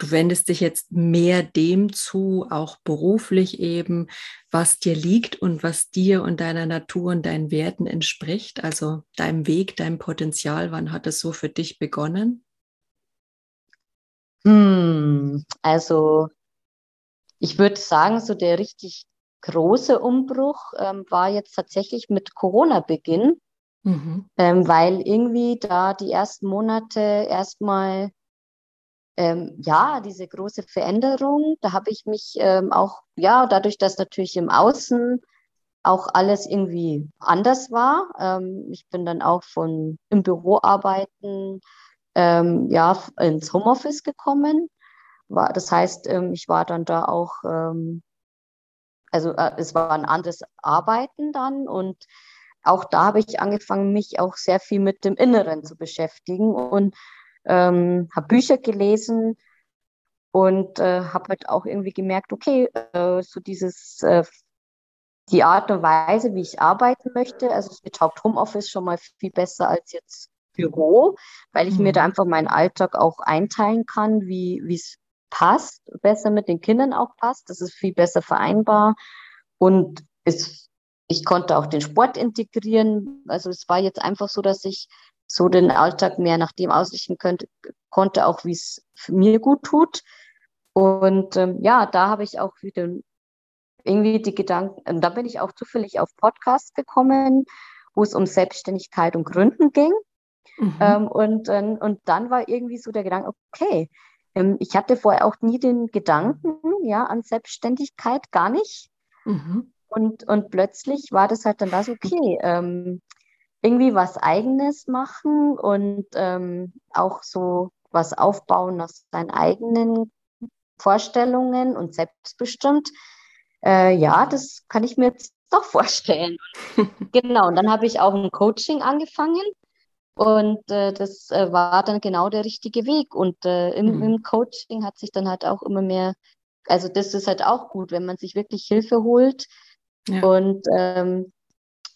du wendest dich jetzt mehr dem zu, auch beruflich eben, was dir liegt und was dir und deiner Natur und deinen Werten entspricht, also deinem Weg, deinem Potenzial. Wann hat es so für dich begonnen? Hm, also ich würde sagen, so der richtig große Umbruch ähm, war jetzt tatsächlich mit Corona-Beginn, mhm. ähm, weil irgendwie da die ersten Monate erstmal ähm, ja, diese große Veränderung, da habe ich mich ähm, auch, ja, dadurch, dass natürlich im Außen auch alles irgendwie anders war. Ähm, ich bin dann auch von im Büro arbeiten, ähm, ja, ins Homeoffice gekommen. War, das heißt, ähm, ich war dann da auch ähm, also äh, es war ein anderes Arbeiten dann und auch da habe ich angefangen, mich auch sehr viel mit dem Inneren zu beschäftigen und ähm, habe Bücher gelesen und äh, habe halt auch irgendwie gemerkt, okay, äh, so dieses, äh, die Art und Weise, wie ich arbeiten möchte, also es taugt Homeoffice schon mal viel besser als jetzt Büro, weil ich mhm. mir da einfach meinen Alltag auch einteilen kann, wie es passt, besser mit den Kindern auch passt. Das ist viel besser vereinbar. Und es, ich konnte auch den Sport integrieren. Also es war jetzt einfach so, dass ich so den Alltag mehr nach dem ausrichten könnte, konnte, auch wie es mir gut tut. Und ähm, ja, da habe ich auch wieder irgendwie die Gedanken, und da bin ich auch zufällig auf Podcasts gekommen, wo es um Selbstständigkeit und Gründen ging. Mhm. Ähm, und, äh, und dann war irgendwie so der Gedanke, okay, ähm, ich hatte vorher auch nie den Gedanken ja, an Selbstständigkeit, gar nicht. Mhm. Und, und plötzlich war das halt dann das, okay, ähm, irgendwie was Eigenes machen und ähm, auch so was aufbauen nach seinen eigenen Vorstellungen und selbstbestimmt. Äh, ja, das kann ich mir jetzt doch vorstellen. genau, und dann habe ich auch ein Coaching angefangen und äh, das äh, war dann genau der richtige Weg. Und äh, im, mhm. im, Coaching hat sich dann halt auch immer mehr, also das ist halt auch gut, wenn man sich wirklich Hilfe holt ja. und ähm,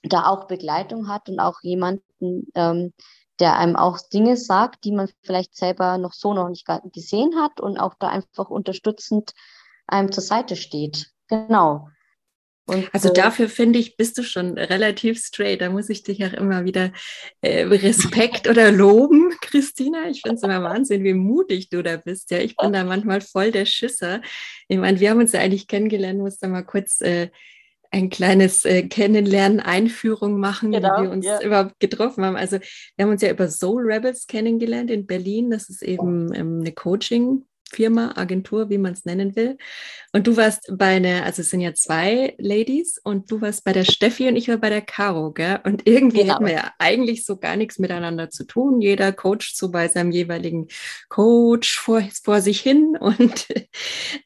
da auch Begleitung hat und auch jemanden, ähm, der einem auch Dinge sagt, die man vielleicht selber noch so noch nicht gesehen hat und auch da einfach unterstützend einem zur Seite steht. Genau. Und, also äh, dafür finde ich, bist du schon relativ straight. Da muss ich dich auch immer wieder äh, Respekt oder loben, Christina. Ich finde es immer Wahnsinn, wie mutig du da bist. Ja, ich bin da manchmal voll der Schisser. Ich meine, wir haben uns ja eigentlich kennengelernt, muss da mal kurz äh, ein kleines äh, Kennenlernen, Einführung machen, genau, wie wir uns ja. überhaupt getroffen haben. Also wir haben uns ja über Soul Rebels kennengelernt in Berlin. Das ist eben ähm, eine Coaching Firma, Agentur, wie man es nennen will. Und du warst bei einer, also es sind ja zwei Ladies und du warst bei der Steffi und ich war bei der Caro, gell? Und irgendwie genau. hatten wir ja eigentlich so gar nichts miteinander zu tun. Jeder coacht so bei seinem jeweiligen Coach vor, vor sich hin und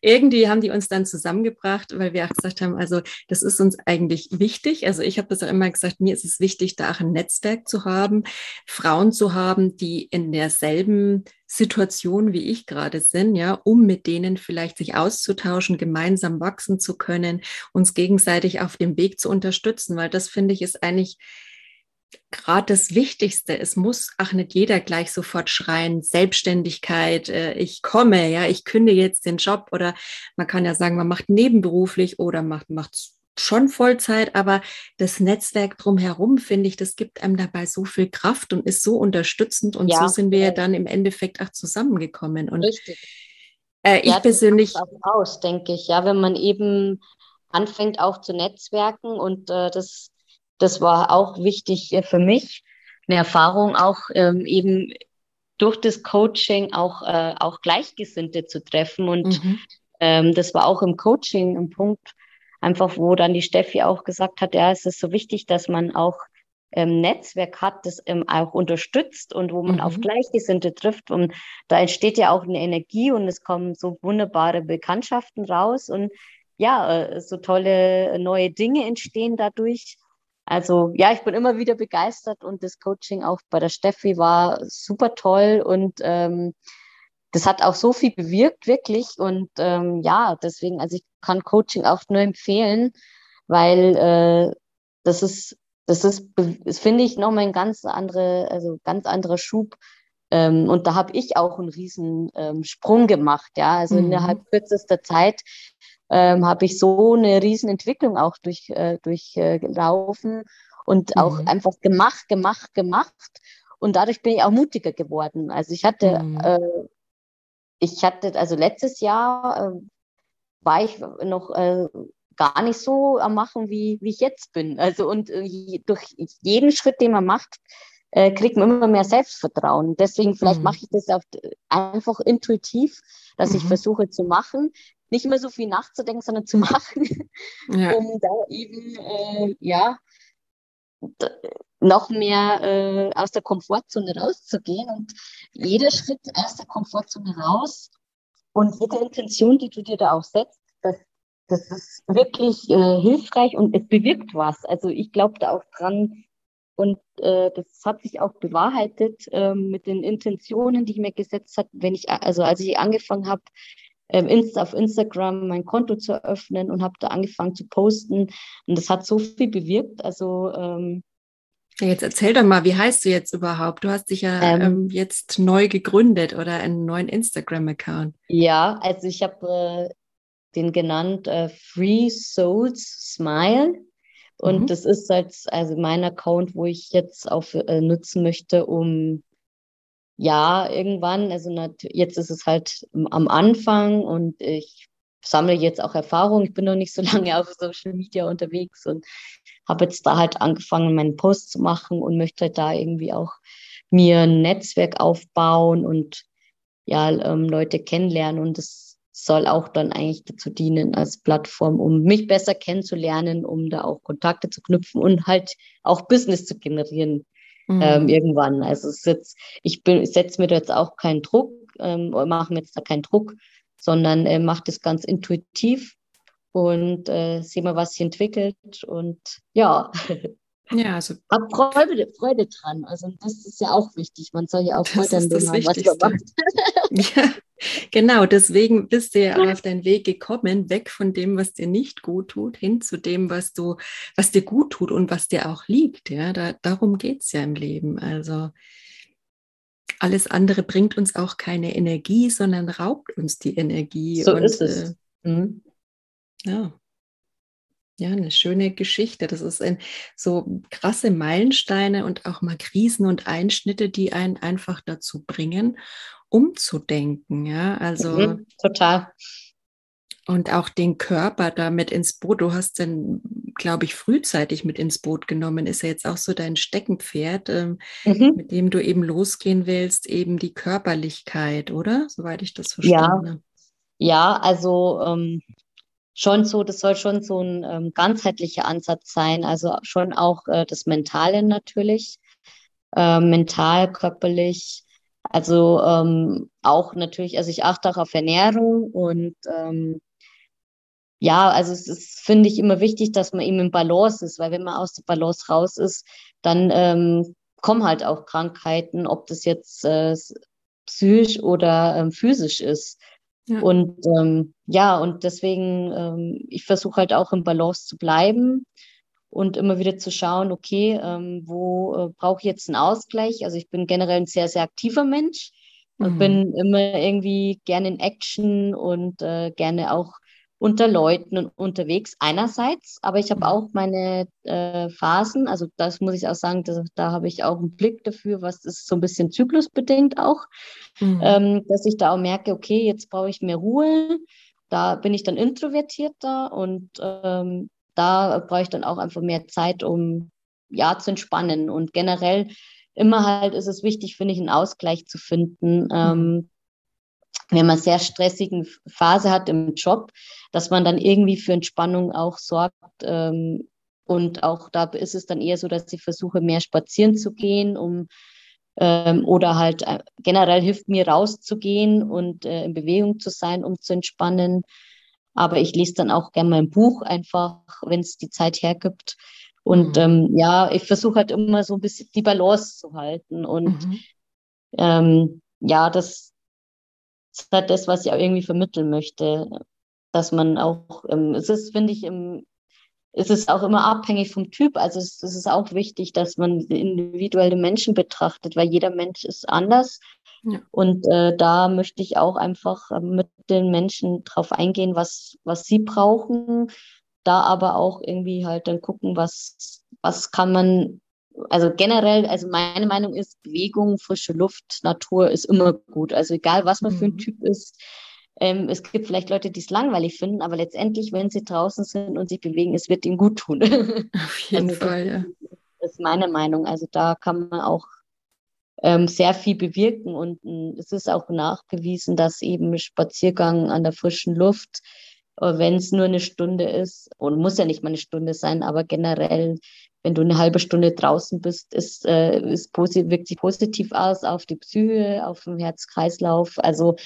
irgendwie haben die uns dann zusammengebracht, weil wir auch gesagt haben, also das ist uns eigentlich wichtig. Also ich habe das auch immer gesagt, mir ist es wichtig, da auch ein Netzwerk zu haben, Frauen zu haben, die in derselben Situation, wie ich gerade sind, ja, um mit denen vielleicht sich auszutauschen, gemeinsam wachsen zu können, uns gegenseitig auf dem Weg zu unterstützen, weil das finde ich ist eigentlich gerade das Wichtigste. Es muss auch nicht jeder gleich sofort schreien, Selbstständigkeit, äh, ich komme, ja, ich kündige jetzt den Job oder man kann ja sagen, man macht nebenberuflich oder macht, macht schon Vollzeit, aber das Netzwerk drumherum, finde ich, das gibt einem dabei so viel Kraft und ist so unterstützend. Und ja, so sind wir ja dann im Endeffekt auch zusammengekommen. Und Richtig. Äh, ich ja, persönlich. auch aus, denke ich, ja, wenn man eben anfängt auch zu netzwerken und äh, das, das war auch wichtig äh, für mich, eine Erfahrung auch ähm, eben durch das Coaching auch, äh, auch Gleichgesinnte zu treffen. Und mhm. ähm, das war auch im Coaching ein Punkt, einfach wo dann die Steffi auch gesagt hat, ja, es ist so wichtig, dass man auch ähm, Netzwerk hat, das ähm, auch unterstützt und wo man mhm. auf Gleichgesinnte trifft. Und da entsteht ja auch eine Energie und es kommen so wunderbare Bekanntschaften raus und ja, äh, so tolle neue Dinge entstehen dadurch. Also ja, ich bin immer wieder begeistert und das Coaching auch bei der Steffi war super toll und ähm, das hat auch so viel bewirkt, wirklich. Und ähm, ja, deswegen, also ich kann Coaching auch nur empfehlen, weil äh, das ist, das ist, das finde ich nochmal ein ganz andere, also ganz anderer Schub. Ähm, und da habe ich auch einen riesen ähm, Sprung gemacht, ja. Also mhm. innerhalb kürzester Zeit ähm, habe ich so eine riesen Entwicklung auch durch, äh, durchlaufen äh, und mhm. auch einfach gemacht, gemacht, gemacht. Und dadurch bin ich auch mutiger geworden. Also ich hatte mhm. äh, ich hatte, also letztes Jahr äh, war ich noch äh, gar nicht so am Machen, wie, wie ich jetzt bin. Also und äh, durch jeden Schritt, den man macht, äh, kriegt man immer mehr Selbstvertrauen. Deswegen vielleicht mhm. mache ich das auch einfach intuitiv, dass mhm. ich versuche zu machen, nicht immer so viel nachzudenken, sondern zu machen, ja. um da eben äh, ja noch mehr äh, aus der Komfortzone rauszugehen. Und jeder Schritt aus der Komfortzone raus und jede Intention, die du dir da auch setzt, das das ist wirklich äh, hilfreich und es bewirkt was. Also ich glaube da auch dran und äh, das hat sich auch bewahrheitet äh, mit den Intentionen, die ich mir gesetzt habe, wenn ich also als ich angefangen habe, ähm, Insta auf Instagram mein Konto zu eröffnen und habe da angefangen zu posten und das hat so viel bewirkt. Also ähm, Jetzt erzähl doch mal, wie heißt du jetzt überhaupt? Du hast dich ja ähm, ähm, jetzt neu gegründet oder einen neuen Instagram-Account. Ja, also ich habe äh, den genannt äh, Free Souls Smile. Und mhm. das ist jetzt also mein Account, wo ich jetzt auch äh, nutzen möchte, um ja, irgendwann, also jetzt ist es halt am Anfang und ich sammle jetzt auch Erfahrung. Ich bin noch nicht so lange auf Social Media unterwegs und habe jetzt da halt angefangen, meinen Post zu machen und möchte da irgendwie auch mir ein Netzwerk aufbauen und ja, ähm, Leute kennenlernen und das soll auch dann eigentlich dazu dienen als Plattform, um mich besser kennenzulernen, um da auch Kontakte zu knüpfen und halt auch Business zu generieren mhm. ähm, irgendwann. Also es ist jetzt, ich setze mir da jetzt auch keinen Druck, ähm, mache mir jetzt da keinen Druck, sondern äh, mache das ganz intuitiv und äh, sehe mal, was sich entwickelt und ja. Ja, also. Hab Freude, Freude dran. Also, das ist ja auch wichtig. Man soll ja auch Freude an dem haben, was man macht. ja, genau. Deswegen bist du ja auf deinen Weg gekommen, weg von dem, was dir nicht gut tut, hin zu dem, was du, was dir gut tut und was dir auch liegt. Ja, da, darum geht es ja im Leben. Also, alles andere bringt uns auch keine Energie, sondern raubt uns die Energie. So und, ist es. Äh, mhm. Ja. Ja, eine schöne Geschichte. Das ist ein, so krasse Meilensteine und auch mal Krisen und Einschnitte, die einen einfach dazu bringen, umzudenken. Ja, also. Mhm, total. Und auch den Körper damit ins Boot. Du hast den, glaube ich, frühzeitig mit ins Boot genommen. Ist ja jetzt auch so dein Steckenpferd, ähm, mhm. mit dem du eben losgehen willst, eben die Körperlichkeit, oder? Soweit ich das verstehe. Ja, ja also ähm, schon so, das soll schon so ein ähm, ganzheitlicher Ansatz sein, also schon auch äh, das Mentale natürlich, äh, mental, körperlich, also ähm, auch natürlich, also ich achte auch auf Ernährung und ähm, ja, also es ist, finde ich, immer wichtig, dass man eben im Balance ist, weil wenn man aus der Balance raus ist, dann ähm, kommen halt auch Krankheiten, ob das jetzt äh, psychisch oder ähm, physisch ist. Ja. Und ähm, ja, und deswegen, ähm, ich versuche halt auch im Balance zu bleiben und immer wieder zu schauen, okay, ähm, wo äh, brauche ich jetzt einen Ausgleich? Also ich bin generell ein sehr, sehr aktiver Mensch und mhm. bin immer irgendwie gerne in Action und äh, gerne auch unter Leuten und unterwegs einerseits, aber ich habe mhm. auch meine äh, Phasen, also das muss ich auch sagen, dass, da habe ich auch einen Blick dafür, was ist so ein bisschen zyklusbedingt auch, mhm. ähm, dass ich da auch merke, okay, jetzt brauche ich mehr Ruhe, da bin ich dann introvertierter und ähm, da brauche ich dann auch einfach mehr Zeit, um ja zu entspannen und generell immer halt ist es wichtig, finde ich, einen Ausgleich zu finden. Mhm. Ähm, wenn man sehr stressigen Phase hat im Job, dass man dann irgendwie für Entspannung auch sorgt. Ähm, und auch da ist es dann eher so, dass ich versuche, mehr spazieren zu gehen, um ähm, oder halt äh, generell hilft mir rauszugehen und äh, in Bewegung zu sein, um zu entspannen. Aber ich lese dann auch gerne mal ein Buch, einfach, wenn es die Zeit hergibt. Und mhm. ähm, ja, ich versuche halt immer so ein bisschen die Balance zu halten. Und mhm. ähm, ja, das, ist halt das, was ich auch irgendwie vermitteln möchte, dass man auch, ähm, es ist, finde ich, im, es ist auch immer abhängig vom Typ. Also es, es, ist auch wichtig, dass man individuelle Menschen betrachtet, weil jeder Mensch ist anders. Ja. Und äh, da möchte ich auch einfach äh, mit den Menschen drauf eingehen, was, was sie brauchen. Da aber auch irgendwie halt dann gucken, was, was kann man also generell, also meine Meinung ist, Bewegung, frische Luft, Natur ist immer gut. Also egal, was man mhm. für ein mhm. Typ ist. Ähm, es gibt vielleicht Leute, die es langweilig finden, aber letztendlich, wenn sie draußen sind und sich bewegen, es wird ihnen gut tun. Auf jeden also, Fall, ja. Das ist meine Meinung. Also da kann man auch ähm, sehr viel bewirken und äh, es ist auch nachgewiesen, dass eben Spaziergang an der frischen Luft, äh, wenn es nur eine Stunde ist, und muss ja nicht mal eine Stunde sein, aber generell wenn du eine halbe Stunde draußen bist, ist, äh, ist wirkt sich positiv aus auf die Psyche, auf den Herz-Kreislauf. Also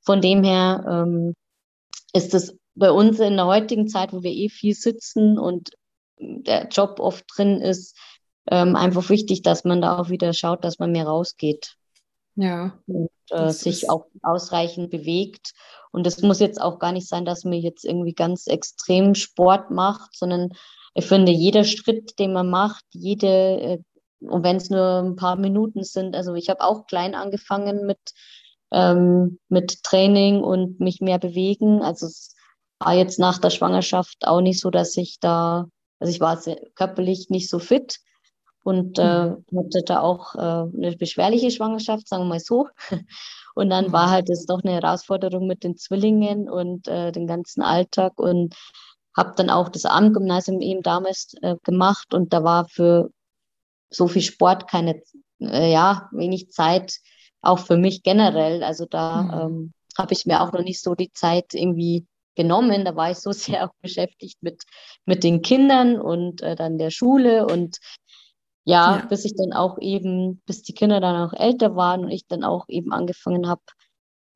von dem her ähm, ist es bei uns in der heutigen Zeit, wo wir eh viel sitzen und der Job oft drin ist, ähm, einfach wichtig, dass man da auch wieder schaut, dass man mehr rausgeht. Ja. Und äh, sich auch ausreichend bewegt. Und es muss jetzt auch gar nicht sein, dass man jetzt irgendwie ganz extrem Sport macht, sondern ich finde, jeder Schritt, den man macht, jede, äh, und wenn es nur ein paar Minuten sind, also ich habe auch klein angefangen mit, ähm, mit Training und mich mehr bewegen. Also es war jetzt nach der Schwangerschaft auch nicht so, dass ich da, also ich war körperlich nicht so fit und äh, mhm. hatte da auch äh, eine beschwerliche Schwangerschaft, sagen wir mal so. Und dann mhm. war halt es doch eine Herausforderung mit den Zwillingen und äh, den ganzen Alltag und habe dann auch das Abendgymnasium eben damals äh, gemacht und da war für so viel Sport keine, äh, ja, wenig Zeit, auch für mich generell. Also da mhm. ähm, habe ich mir auch noch nicht so die Zeit irgendwie genommen. Da war ich so sehr auch beschäftigt mit, mit den Kindern und äh, dann der Schule und ja, ja, bis ich dann auch eben, bis die Kinder dann auch älter waren und ich dann auch eben angefangen habe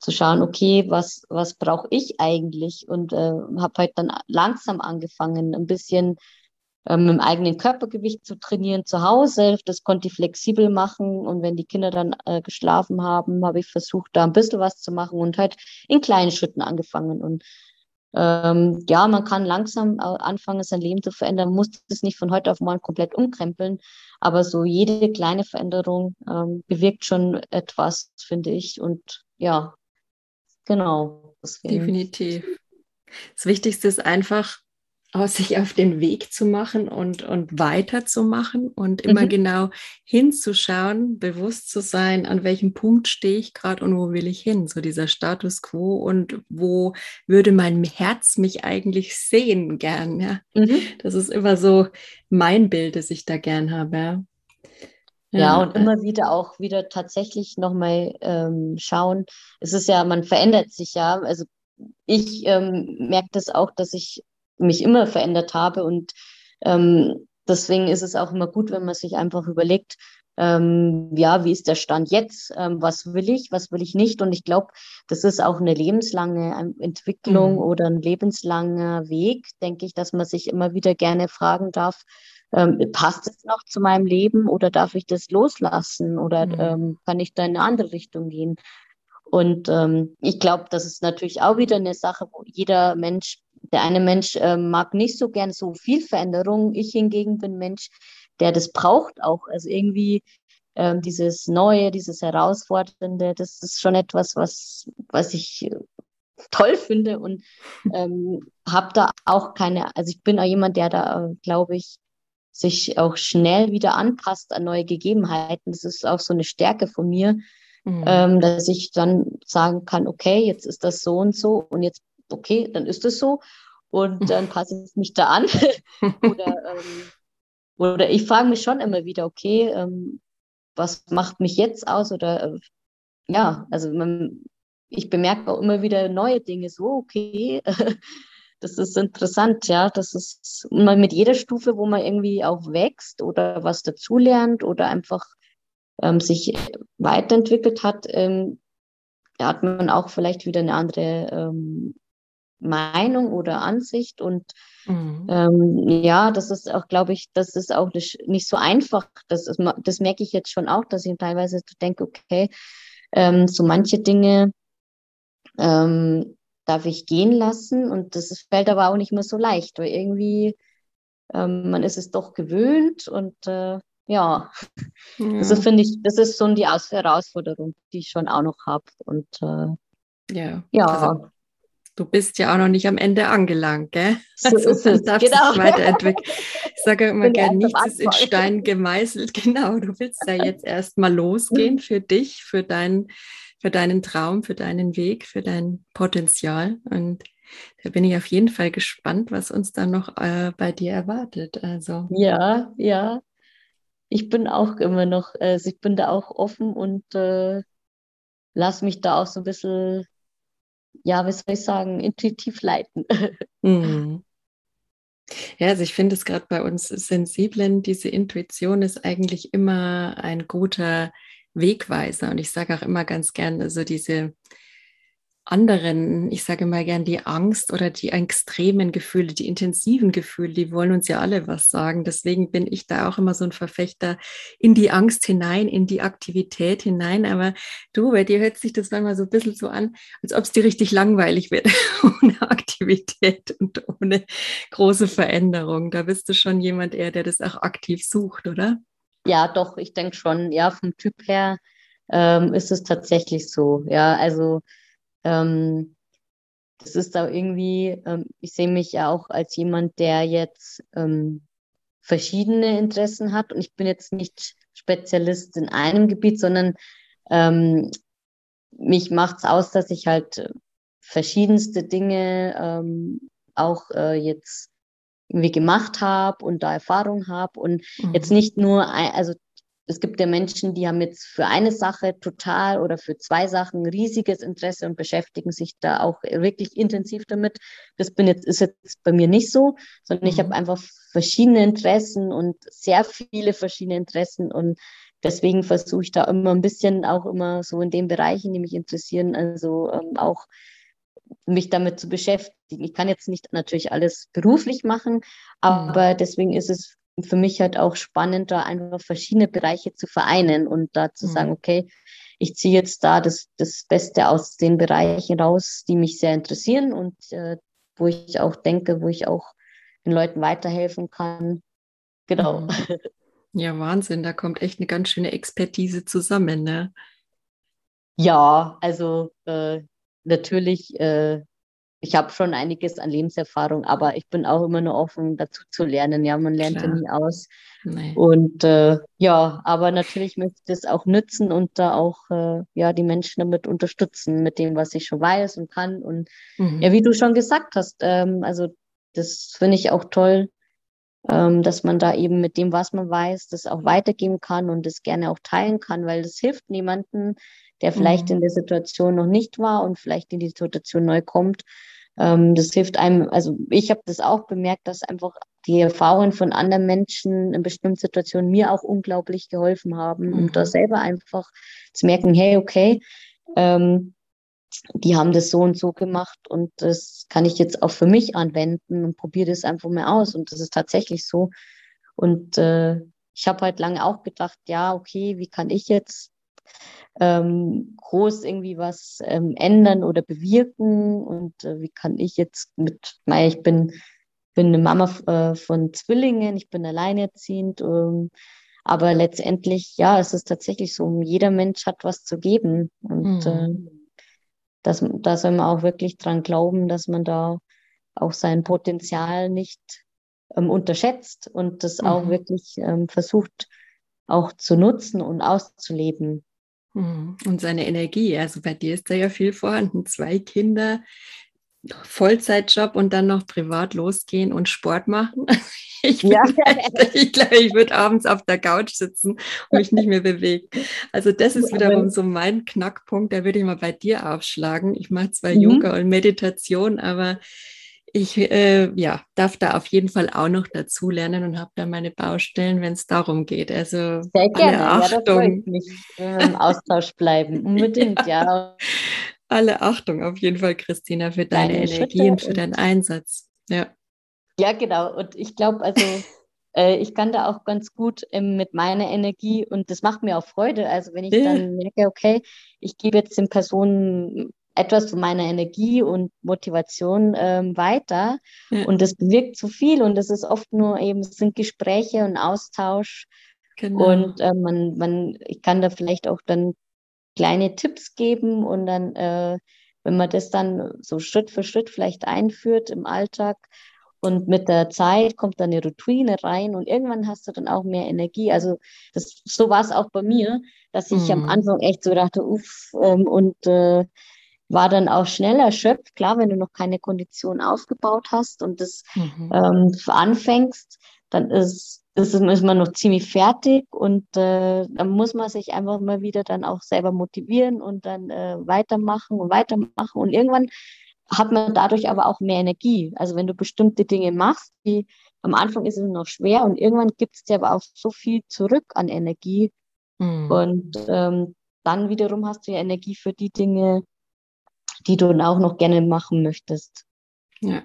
zu schauen, okay, was, was brauche ich eigentlich? Und äh, habe halt dann langsam angefangen, ein bisschen ähm, im eigenen Körpergewicht zu trainieren zu Hause. Das konnte ich flexibel machen. Und wenn die Kinder dann äh, geschlafen haben, habe ich versucht, da ein bisschen was zu machen und halt in kleinen Schritten angefangen. Und ähm, ja, man kann langsam äh, anfangen, sein Leben zu verändern, muss es nicht von heute auf morgen komplett umkrempeln, aber so jede kleine Veränderung ähm, bewirkt schon etwas, finde ich. Und ja, genau. Deswegen. Definitiv. Das Wichtigste ist einfach, aus sich auf den Weg zu machen und, und weiterzumachen und immer mhm. genau hinzuschauen, bewusst zu sein, an welchem Punkt stehe ich gerade und wo will ich hin, so dieser Status quo und wo würde mein Herz mich eigentlich sehen gern, ja. Mhm. Das ist immer so mein Bild, das ich da gern habe, ja. Ja, und immer wieder auch wieder tatsächlich nochmal ähm, schauen. Es ist ja, man verändert sich ja. Also ich ähm, merke das auch, dass ich mich immer verändert habe. Und ähm, deswegen ist es auch immer gut, wenn man sich einfach überlegt, ähm, ja, wie ist der Stand jetzt? Ähm, was will ich, was will ich nicht? Und ich glaube, das ist auch eine lebenslange ähm, Entwicklung mhm. oder ein lebenslanger Weg, denke ich, dass man sich immer wieder gerne fragen darf, ähm, passt es noch zu meinem Leben oder darf ich das loslassen oder mhm. ähm, kann ich da in eine andere Richtung gehen? Und ähm, ich glaube, das ist natürlich auch wieder eine Sache, wo jeder Mensch der eine Mensch äh, mag nicht so gern so viel Veränderung. Ich hingegen bin Mensch, der das braucht auch. Also irgendwie ähm, dieses Neue, dieses Herausfordernde, das ist schon etwas, was, was ich toll finde und ähm, habe da auch keine, also ich bin auch jemand, der da, äh, glaube ich, sich auch schnell wieder anpasst an neue Gegebenheiten. Das ist auch so eine Stärke von mir, mhm. ähm, dass ich dann sagen kann, okay, jetzt ist das so und so und jetzt okay, dann ist es so und dann passe ich mich da an. oder, ähm, oder ich frage mich schon immer wieder, okay, ähm, was macht mich jetzt aus? Oder äh, ja, also man, ich bemerke auch immer wieder neue Dinge, so, okay, das ist interessant, ja. Das ist immer mit jeder Stufe, wo man irgendwie auch wächst oder was dazulernt oder einfach ähm, sich weiterentwickelt hat, ähm, hat man auch vielleicht wieder eine andere ähm, Meinung oder Ansicht. Und mhm. ähm, ja, das ist auch, glaube ich, das ist auch nicht so einfach. Das, ist, das merke ich jetzt schon auch, dass ich teilweise denke, okay, ähm, so manche Dinge ähm, darf ich gehen lassen. Und das fällt aber auch nicht mehr so leicht, weil irgendwie ähm, man ist es doch gewöhnt und äh, ja, ja. also finde ich, das ist so die Herausforderung, die ich schon auch noch habe. Und äh, ja, ja. Also du bist ja auch noch nicht am Ende angelangt, gell? So also, ist es. darfst genau. weiterentwickeln. Ich sage immer gerne, nichts ist in Stein gemeißelt. Genau, du willst ja jetzt erstmal losgehen für dich, für, dein, für deinen Traum, für deinen Weg, für dein Potenzial. Und da bin ich auf jeden Fall gespannt, was uns dann noch äh, bei dir erwartet. Also. Ja, ja. Ich bin auch immer noch, also ich bin da auch offen und äh, lass mich da auch so ein bisschen ja, wie soll ich sagen, intuitiv leiten. Mhm. Ja, also ich finde es gerade bei uns Sensiblen, diese Intuition ist eigentlich immer ein guter Wegweiser. Und ich sage auch immer ganz gerne, also diese anderen, ich sage mal gern, die Angst oder die extremen Gefühle, die intensiven Gefühle, die wollen uns ja alle was sagen. Deswegen bin ich da auch immer so ein Verfechter in die Angst hinein, in die Aktivität hinein. Aber du, bei dir hört sich das manchmal so ein bisschen so an, als ob es dir richtig langweilig wird ohne Aktivität und ohne große Veränderung. Da bist du schon jemand eher, der das auch aktiv sucht, oder? Ja, doch, ich denke schon, ja, vom Typ her ähm, ist es tatsächlich so. Ja, also ähm, das ist da irgendwie, ähm, ich sehe mich ja auch als jemand, der jetzt ähm, verschiedene Interessen hat. Und ich bin jetzt nicht Spezialist in einem Gebiet, sondern ähm, mich macht es aus, dass ich halt verschiedenste Dinge ähm, auch äh, jetzt irgendwie gemacht habe und da Erfahrung habe und mhm. jetzt nicht nur, also es gibt ja Menschen, die haben jetzt für eine Sache total oder für zwei Sachen riesiges Interesse und beschäftigen sich da auch wirklich intensiv damit. Das bin jetzt, ist jetzt bei mir nicht so, sondern mhm. ich habe einfach verschiedene Interessen und sehr viele verschiedene Interessen und deswegen versuche ich da immer ein bisschen auch immer so in den Bereichen, die mich interessieren, also ähm, auch mich damit zu beschäftigen. Ich kann jetzt nicht natürlich alles beruflich machen, aber deswegen ist es für mich halt auch spannend, da einfach verschiedene Bereiche zu vereinen und da zu mhm. sagen, okay, ich ziehe jetzt da das, das Beste aus den Bereichen raus, die mich sehr interessieren und äh, wo ich auch denke, wo ich auch den Leuten weiterhelfen kann. Genau. Mhm. Ja, Wahnsinn, da kommt echt eine ganz schöne Expertise zusammen, ne? Ja, also äh, natürlich äh, ich habe schon einiges an Lebenserfahrung, aber ich bin auch immer nur offen, dazu zu lernen. Ja, man lernt ja nie aus. Nee. Und äh, ja, aber natürlich möchte ich das auch nützen und da auch äh, ja die Menschen damit unterstützen, mit dem, was ich schon weiß und kann. Und mhm. ja, wie du schon gesagt hast, ähm, also das finde ich auch toll, ähm, dass man da eben mit dem, was man weiß, das auch weitergeben kann und das gerne auch teilen kann, weil das hilft niemandem, der vielleicht mhm. in der Situation noch nicht war und vielleicht in die Situation neu kommt. Ähm, das hilft einem, also ich habe das auch bemerkt, dass einfach die Erfahrungen von anderen Menschen in bestimmten Situationen mir auch unglaublich geholfen haben, mhm. um da selber einfach zu merken, hey, okay, ähm, die haben das so und so gemacht und das kann ich jetzt auch für mich anwenden und probiere das einfach mal aus. Und das ist tatsächlich so. Und äh, ich habe halt lange auch gedacht, ja, okay, wie kann ich jetzt ähm, groß irgendwie was ähm, ändern oder bewirken und äh, wie kann ich jetzt mit, naja, ich bin, bin eine Mama äh, von Zwillingen, ich bin alleinerziehend, ähm, aber letztendlich, ja, es ist tatsächlich so, jeder Mensch hat was zu geben und mhm. äh, das, da soll man auch wirklich dran glauben, dass man da auch sein Potenzial nicht ähm, unterschätzt und das mhm. auch wirklich ähm, versucht auch zu nutzen und auszuleben. Mhm. Und seine Energie, also bei dir ist da ja viel vorhanden. Zwei Kinder, Vollzeitjob und dann noch privat losgehen und Sport machen. Ich, ja. ich glaube, ich würde abends auf der Couch sitzen und mich nicht mehr bewegen. Also das ist wiederum so mein Knackpunkt. Da würde ich mal bei dir aufschlagen. Ich mache zwar mhm. Yoga und Meditation, aber ich äh, ja, darf da auf jeden Fall auch noch dazu lernen und habe da meine Baustellen, wenn es darum geht. Also sehr gerne, alle Achtung. Ja, mich, im Austausch bleiben. Unbedingt, ja. ja. Alle Achtung auf jeden Fall, Christina, für deine, deine Energie und für deinen Einsatz. Ja. Ja, genau. Und ich glaube, also äh, ich kann da auch ganz gut ähm, mit meiner Energie und das macht mir auch Freude. Also wenn ich ja. dann merke, okay, ich gebe jetzt den Personen etwas von meiner Energie und Motivation ähm, weiter. Ja. Und das bewirkt so viel und das ist oft nur eben, es sind Gespräche und Austausch. Genau. Und äh, man, man, ich kann da vielleicht auch dann kleine Tipps geben und dann, äh, wenn man das dann so Schritt für Schritt vielleicht einführt im Alltag und mit der Zeit kommt dann eine Routine rein und irgendwann hast du dann auch mehr Energie. Also das, so war es auch bei mir, dass ich mhm. am Anfang echt so dachte, uff, ähm, und äh, war dann auch schnell erschöpft. Klar, wenn du noch keine Kondition aufgebaut hast und das mhm. ähm, anfängst, dann ist, ist, ist man noch ziemlich fertig und äh, dann muss man sich einfach mal wieder dann auch selber motivieren und dann äh, weitermachen und weitermachen und irgendwann hat man dadurch aber auch mehr Energie. Also wenn du bestimmte Dinge machst, die am Anfang ist es noch schwer und irgendwann gibt es dir aber auch so viel zurück an Energie mhm. und ähm, dann wiederum hast du ja Energie für die Dinge, die du dann auch noch gerne machen möchtest. Ja.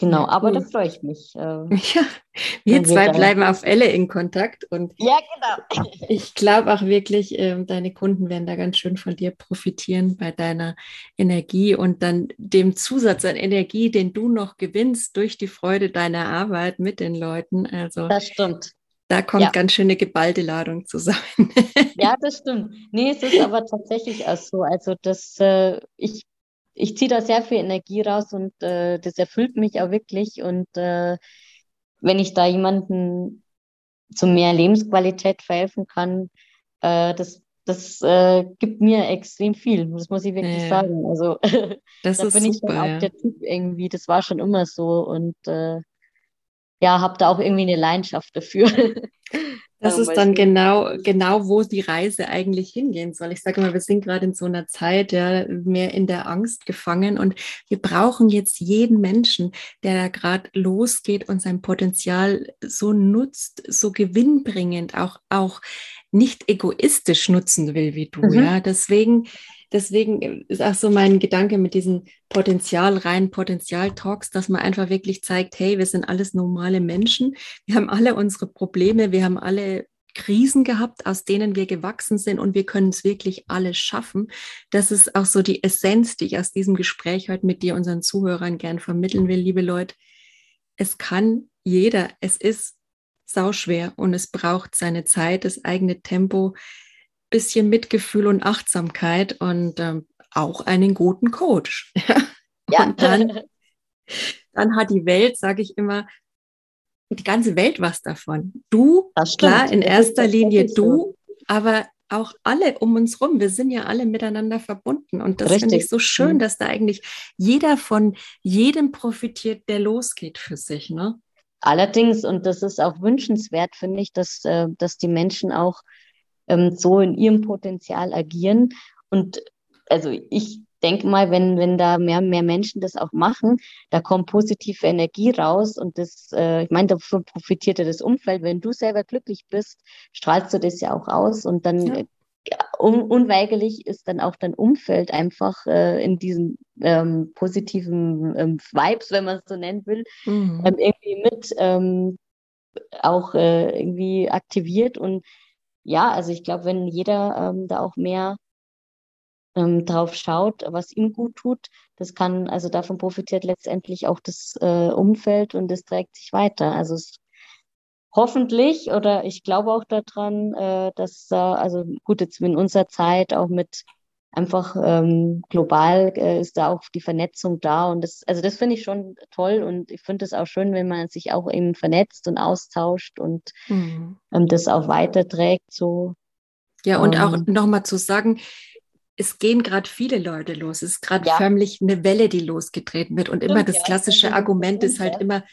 Genau, ja, cool. aber da freue ich mich. Äh, ja, wir zwei bleiben auf Elle in Kontakt und ja, genau. ich glaube auch wirklich, äh, deine Kunden werden da ganz schön von dir profitieren bei deiner Energie und dann dem Zusatz an Energie, den du noch gewinnst durch die Freude deiner Arbeit mit den Leuten. Also das stimmt. Da kommt ja. ganz schön eine geballte Ladung zusammen. ja, das stimmt. Nee, es ist aber tatsächlich auch so. Also das, äh, ich ich ziehe da sehr viel Energie raus und äh, das erfüllt mich auch wirklich. Und äh, wenn ich da jemanden zu mehr Lebensqualität verhelfen kann, äh, das, das äh, gibt mir extrem viel. Das muss ich wirklich ja. sagen. Also das da ist bin super, ich dann auch ja. der Typ irgendwie. Das war schon immer so und äh, ja, habe da auch irgendwie eine Leidenschaft dafür. Das ist dann genau, genau, wo die Reise eigentlich hingehen soll. Ich sage immer, wir sind gerade in so einer Zeit, ja, mehr in der Angst gefangen und wir brauchen jetzt jeden Menschen, der da gerade losgeht und sein Potenzial so nutzt, so gewinnbringend, auch, auch nicht egoistisch nutzen will wie du, mhm. ja. Deswegen, deswegen ist auch so mein Gedanke mit diesen Potenzial, rein Potenzial-Talks, dass man einfach wirklich zeigt, hey, wir sind alles normale Menschen. Wir haben alle unsere Probleme. Wir haben alle Krisen gehabt, aus denen wir gewachsen sind und wir können es wirklich alles schaffen. Das ist auch so die Essenz, die ich aus diesem Gespräch heute mit dir, unseren Zuhörern gern vermitteln will, liebe Leute. Es kann jeder, es ist sauschwer und es braucht seine Zeit, das eigene Tempo bisschen Mitgefühl und Achtsamkeit und ähm, auch einen guten Coach. Ja. Und dann, dann hat die Welt, sage ich immer, die ganze Welt was davon. Du, klar, in erster Linie du, aber auch alle um uns rum. Wir sind ja alle miteinander verbunden. Und das finde ich so schön, mhm. dass da eigentlich jeder von jedem profitiert, der losgeht für sich. Ne? Allerdings, und das ist auch wünschenswert, finde ich, dass, äh, dass die Menschen auch ähm, so in ihrem Potenzial agieren. Und also ich denke mal, wenn, wenn da mehr, mehr Menschen das auch machen, da kommt positive Energie raus und das, äh, ich meine, davon profitiert ja das Umfeld. Wenn du selber glücklich bist, strahlst du das ja auch aus und dann ja. Un unweigerlich ist dann auch dein Umfeld einfach äh, in diesen ähm, positiven ähm, Vibes, wenn man es so nennen will, mhm. ähm, irgendwie mit ähm, auch äh, irgendwie aktiviert und ja, also ich glaube, wenn jeder ähm, da auch mehr ähm, drauf schaut, was ihm gut tut, das kann, also davon profitiert letztendlich auch das äh, Umfeld und das trägt sich weiter. Also es, hoffentlich oder ich glaube auch daran, äh, dass, äh, also gut, jetzt in unserer Zeit auch mit einfach ähm, global äh, ist da auch die Vernetzung da und das, also das finde ich schon toll und ich finde es auch schön, wenn man sich auch eben vernetzt und austauscht und mhm. ähm, das auch weiterträgt so. Ja, und ähm, auch nochmal zu sagen, es gehen gerade viele Leute los. Es ist gerade ja. förmlich eine Welle, die losgetreten wird. Und immer das klassische Argument ist halt immer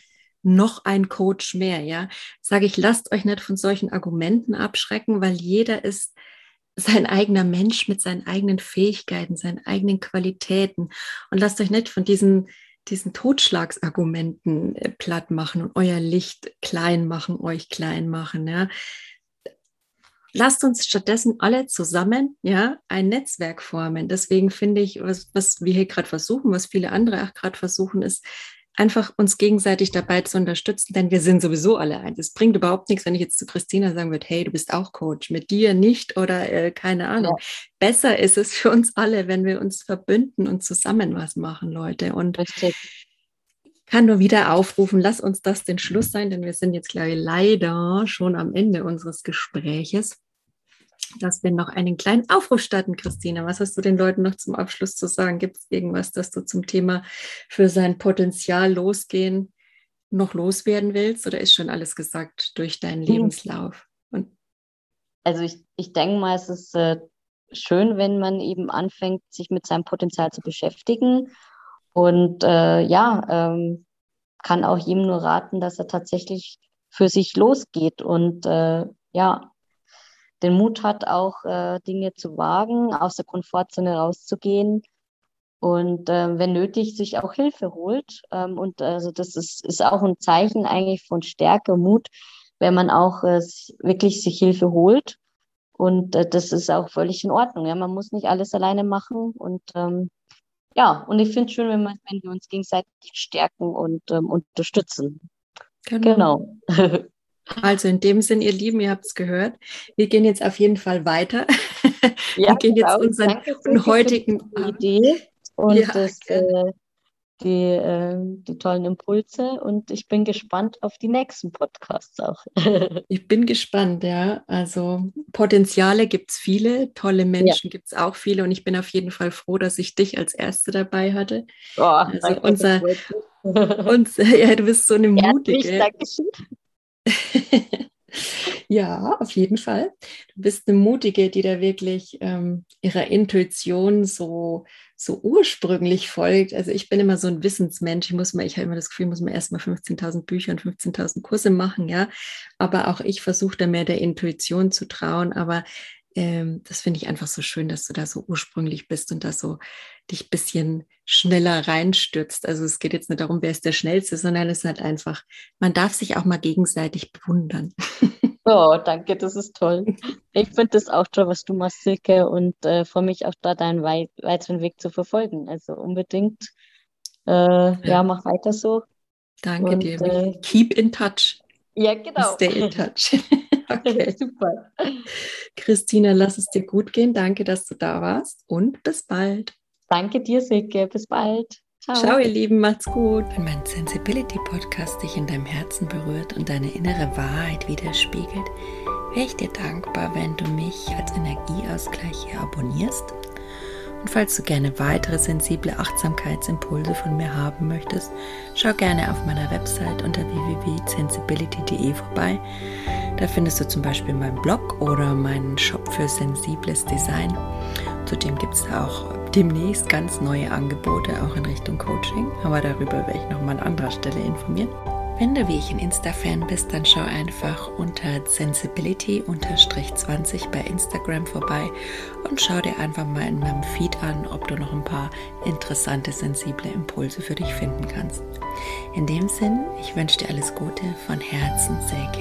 noch ein Coach mehr. Ja, sage ich, lasst euch nicht von solchen Argumenten abschrecken, weil jeder ist sein eigener Mensch mit seinen eigenen Fähigkeiten, seinen eigenen Qualitäten. Und lasst euch nicht von diesen, diesen Totschlagsargumenten äh, platt machen und euer Licht klein machen, euch klein machen. Ja. Lasst uns stattdessen alle zusammen ja, ein Netzwerk formen. Deswegen finde ich, was, was wir hier gerade versuchen, was viele andere auch gerade versuchen, ist, einfach uns gegenseitig dabei zu unterstützen, denn wir sind sowieso alle eins. Es bringt überhaupt nichts, wenn ich jetzt zu Christina sagen würde, hey, du bist auch Coach, mit dir nicht oder äh, keine Ahnung. Ja. Besser ist es für uns alle, wenn wir uns verbünden und zusammen was machen, Leute. Und Richtig. ich kann nur wieder aufrufen, lass uns das den Schluss sein, denn wir sind jetzt, glaube ich, leider schon am Ende unseres Gespräches dass wir noch einen kleinen Aufruf starten, Christina. Was hast du den Leuten noch zum Abschluss zu sagen? Gibt es irgendwas, das du zum Thema für sein Potenzial losgehen noch loswerden willst oder ist schon alles gesagt durch deinen hm. Lebenslauf? Und also ich, ich denke mal, es ist äh, schön, wenn man eben anfängt, sich mit seinem Potenzial zu beschäftigen. Und äh, ja, ähm, kann auch jedem nur raten, dass er tatsächlich für sich losgeht und äh, ja, den Mut hat, auch äh, Dinge zu wagen, aus der Komfortzone rauszugehen und äh, wenn nötig sich auch Hilfe holt. Ähm, und also das ist, ist auch ein Zeichen eigentlich von Stärke, Mut, wenn man auch äh, wirklich sich Hilfe holt Und äh, das ist auch völlig in Ordnung. Ja? Man muss nicht alles alleine machen. Und ähm, ja, und ich finde es schön, wenn, man, wenn wir uns gegenseitig stärken und ähm, unterstützen. Genau. genau. Also in dem Sinn, ihr Lieben, ihr habt es gehört. Wir gehen jetzt auf jeden Fall weiter. Ja, wir gehen jetzt genau. unseren heutigen Idee und ja, das, äh, die, äh, die tollen Impulse und ich bin gespannt auf die nächsten Podcasts auch. ich bin gespannt, ja. Also Potenziale gibt es viele, tolle Menschen ja. gibt es auch viele und ich bin auf jeden Fall froh, dass ich dich als Erste dabei hatte. Oh, also danke, unser, uns, ja, du bist so eine mutige. Dankeschön. Ja, auf jeden Fall. Du bist eine Mutige, die da wirklich ähm, ihrer Intuition so, so ursprünglich folgt. Also ich bin immer so ein Wissensmensch. Ich ich habe immer das Gefühl, ich muss mir erstmal 15.000 Bücher und 15.000 Kurse machen, ja. Aber auch ich versuche da mehr der Intuition zu trauen. Aber ähm, das finde ich einfach so schön, dass du da so ursprünglich bist und da so dich ein bisschen schneller reinstürzt. Also es geht jetzt nicht darum, wer ist der Schnellste, sondern es ist halt einfach, man darf sich auch mal gegenseitig bewundern. Oh, danke, das ist toll. Ich finde das auch toll, was du machst, Silke, und äh, freue mich auch da, deinen wei weiteren Weg zu verfolgen. Also unbedingt, äh, ja. ja. mach weiter so. Danke und, dir. Äh, Keep in touch. Ja, genau. Stay in touch. okay, super. Christina, lass es dir gut gehen. Danke, dass du da warst und bis bald. Danke dir, Silke. Bis bald. Ciao. Ciao, ihr Lieben, macht's gut. Wenn mein Sensibility Podcast dich in deinem Herzen berührt und deine innere Wahrheit widerspiegelt, wäre ich dir dankbar, wenn du mich als Energieausgleich hier abonnierst. Und falls du gerne weitere sensible Achtsamkeitsimpulse von mir haben möchtest, schau gerne auf meiner Website unter www.sensibility.de vorbei. Da findest du zum Beispiel meinen Blog oder meinen Shop für sensibles Design. Zudem gibt es auch demnächst ganz neue Angebote, auch in Richtung Coaching. Aber darüber werde ich nochmal an anderer Stelle informieren. Wenn du wie ich ein Insta-Fan bist, dann schau einfach unter Sensibility-20 bei Instagram vorbei und schau dir einfach mal in meinem Feed an, ob du noch ein paar interessante, sensible Impulse für dich finden kannst. In dem Sinn, ich wünsche dir alles Gute von Herzen, sehr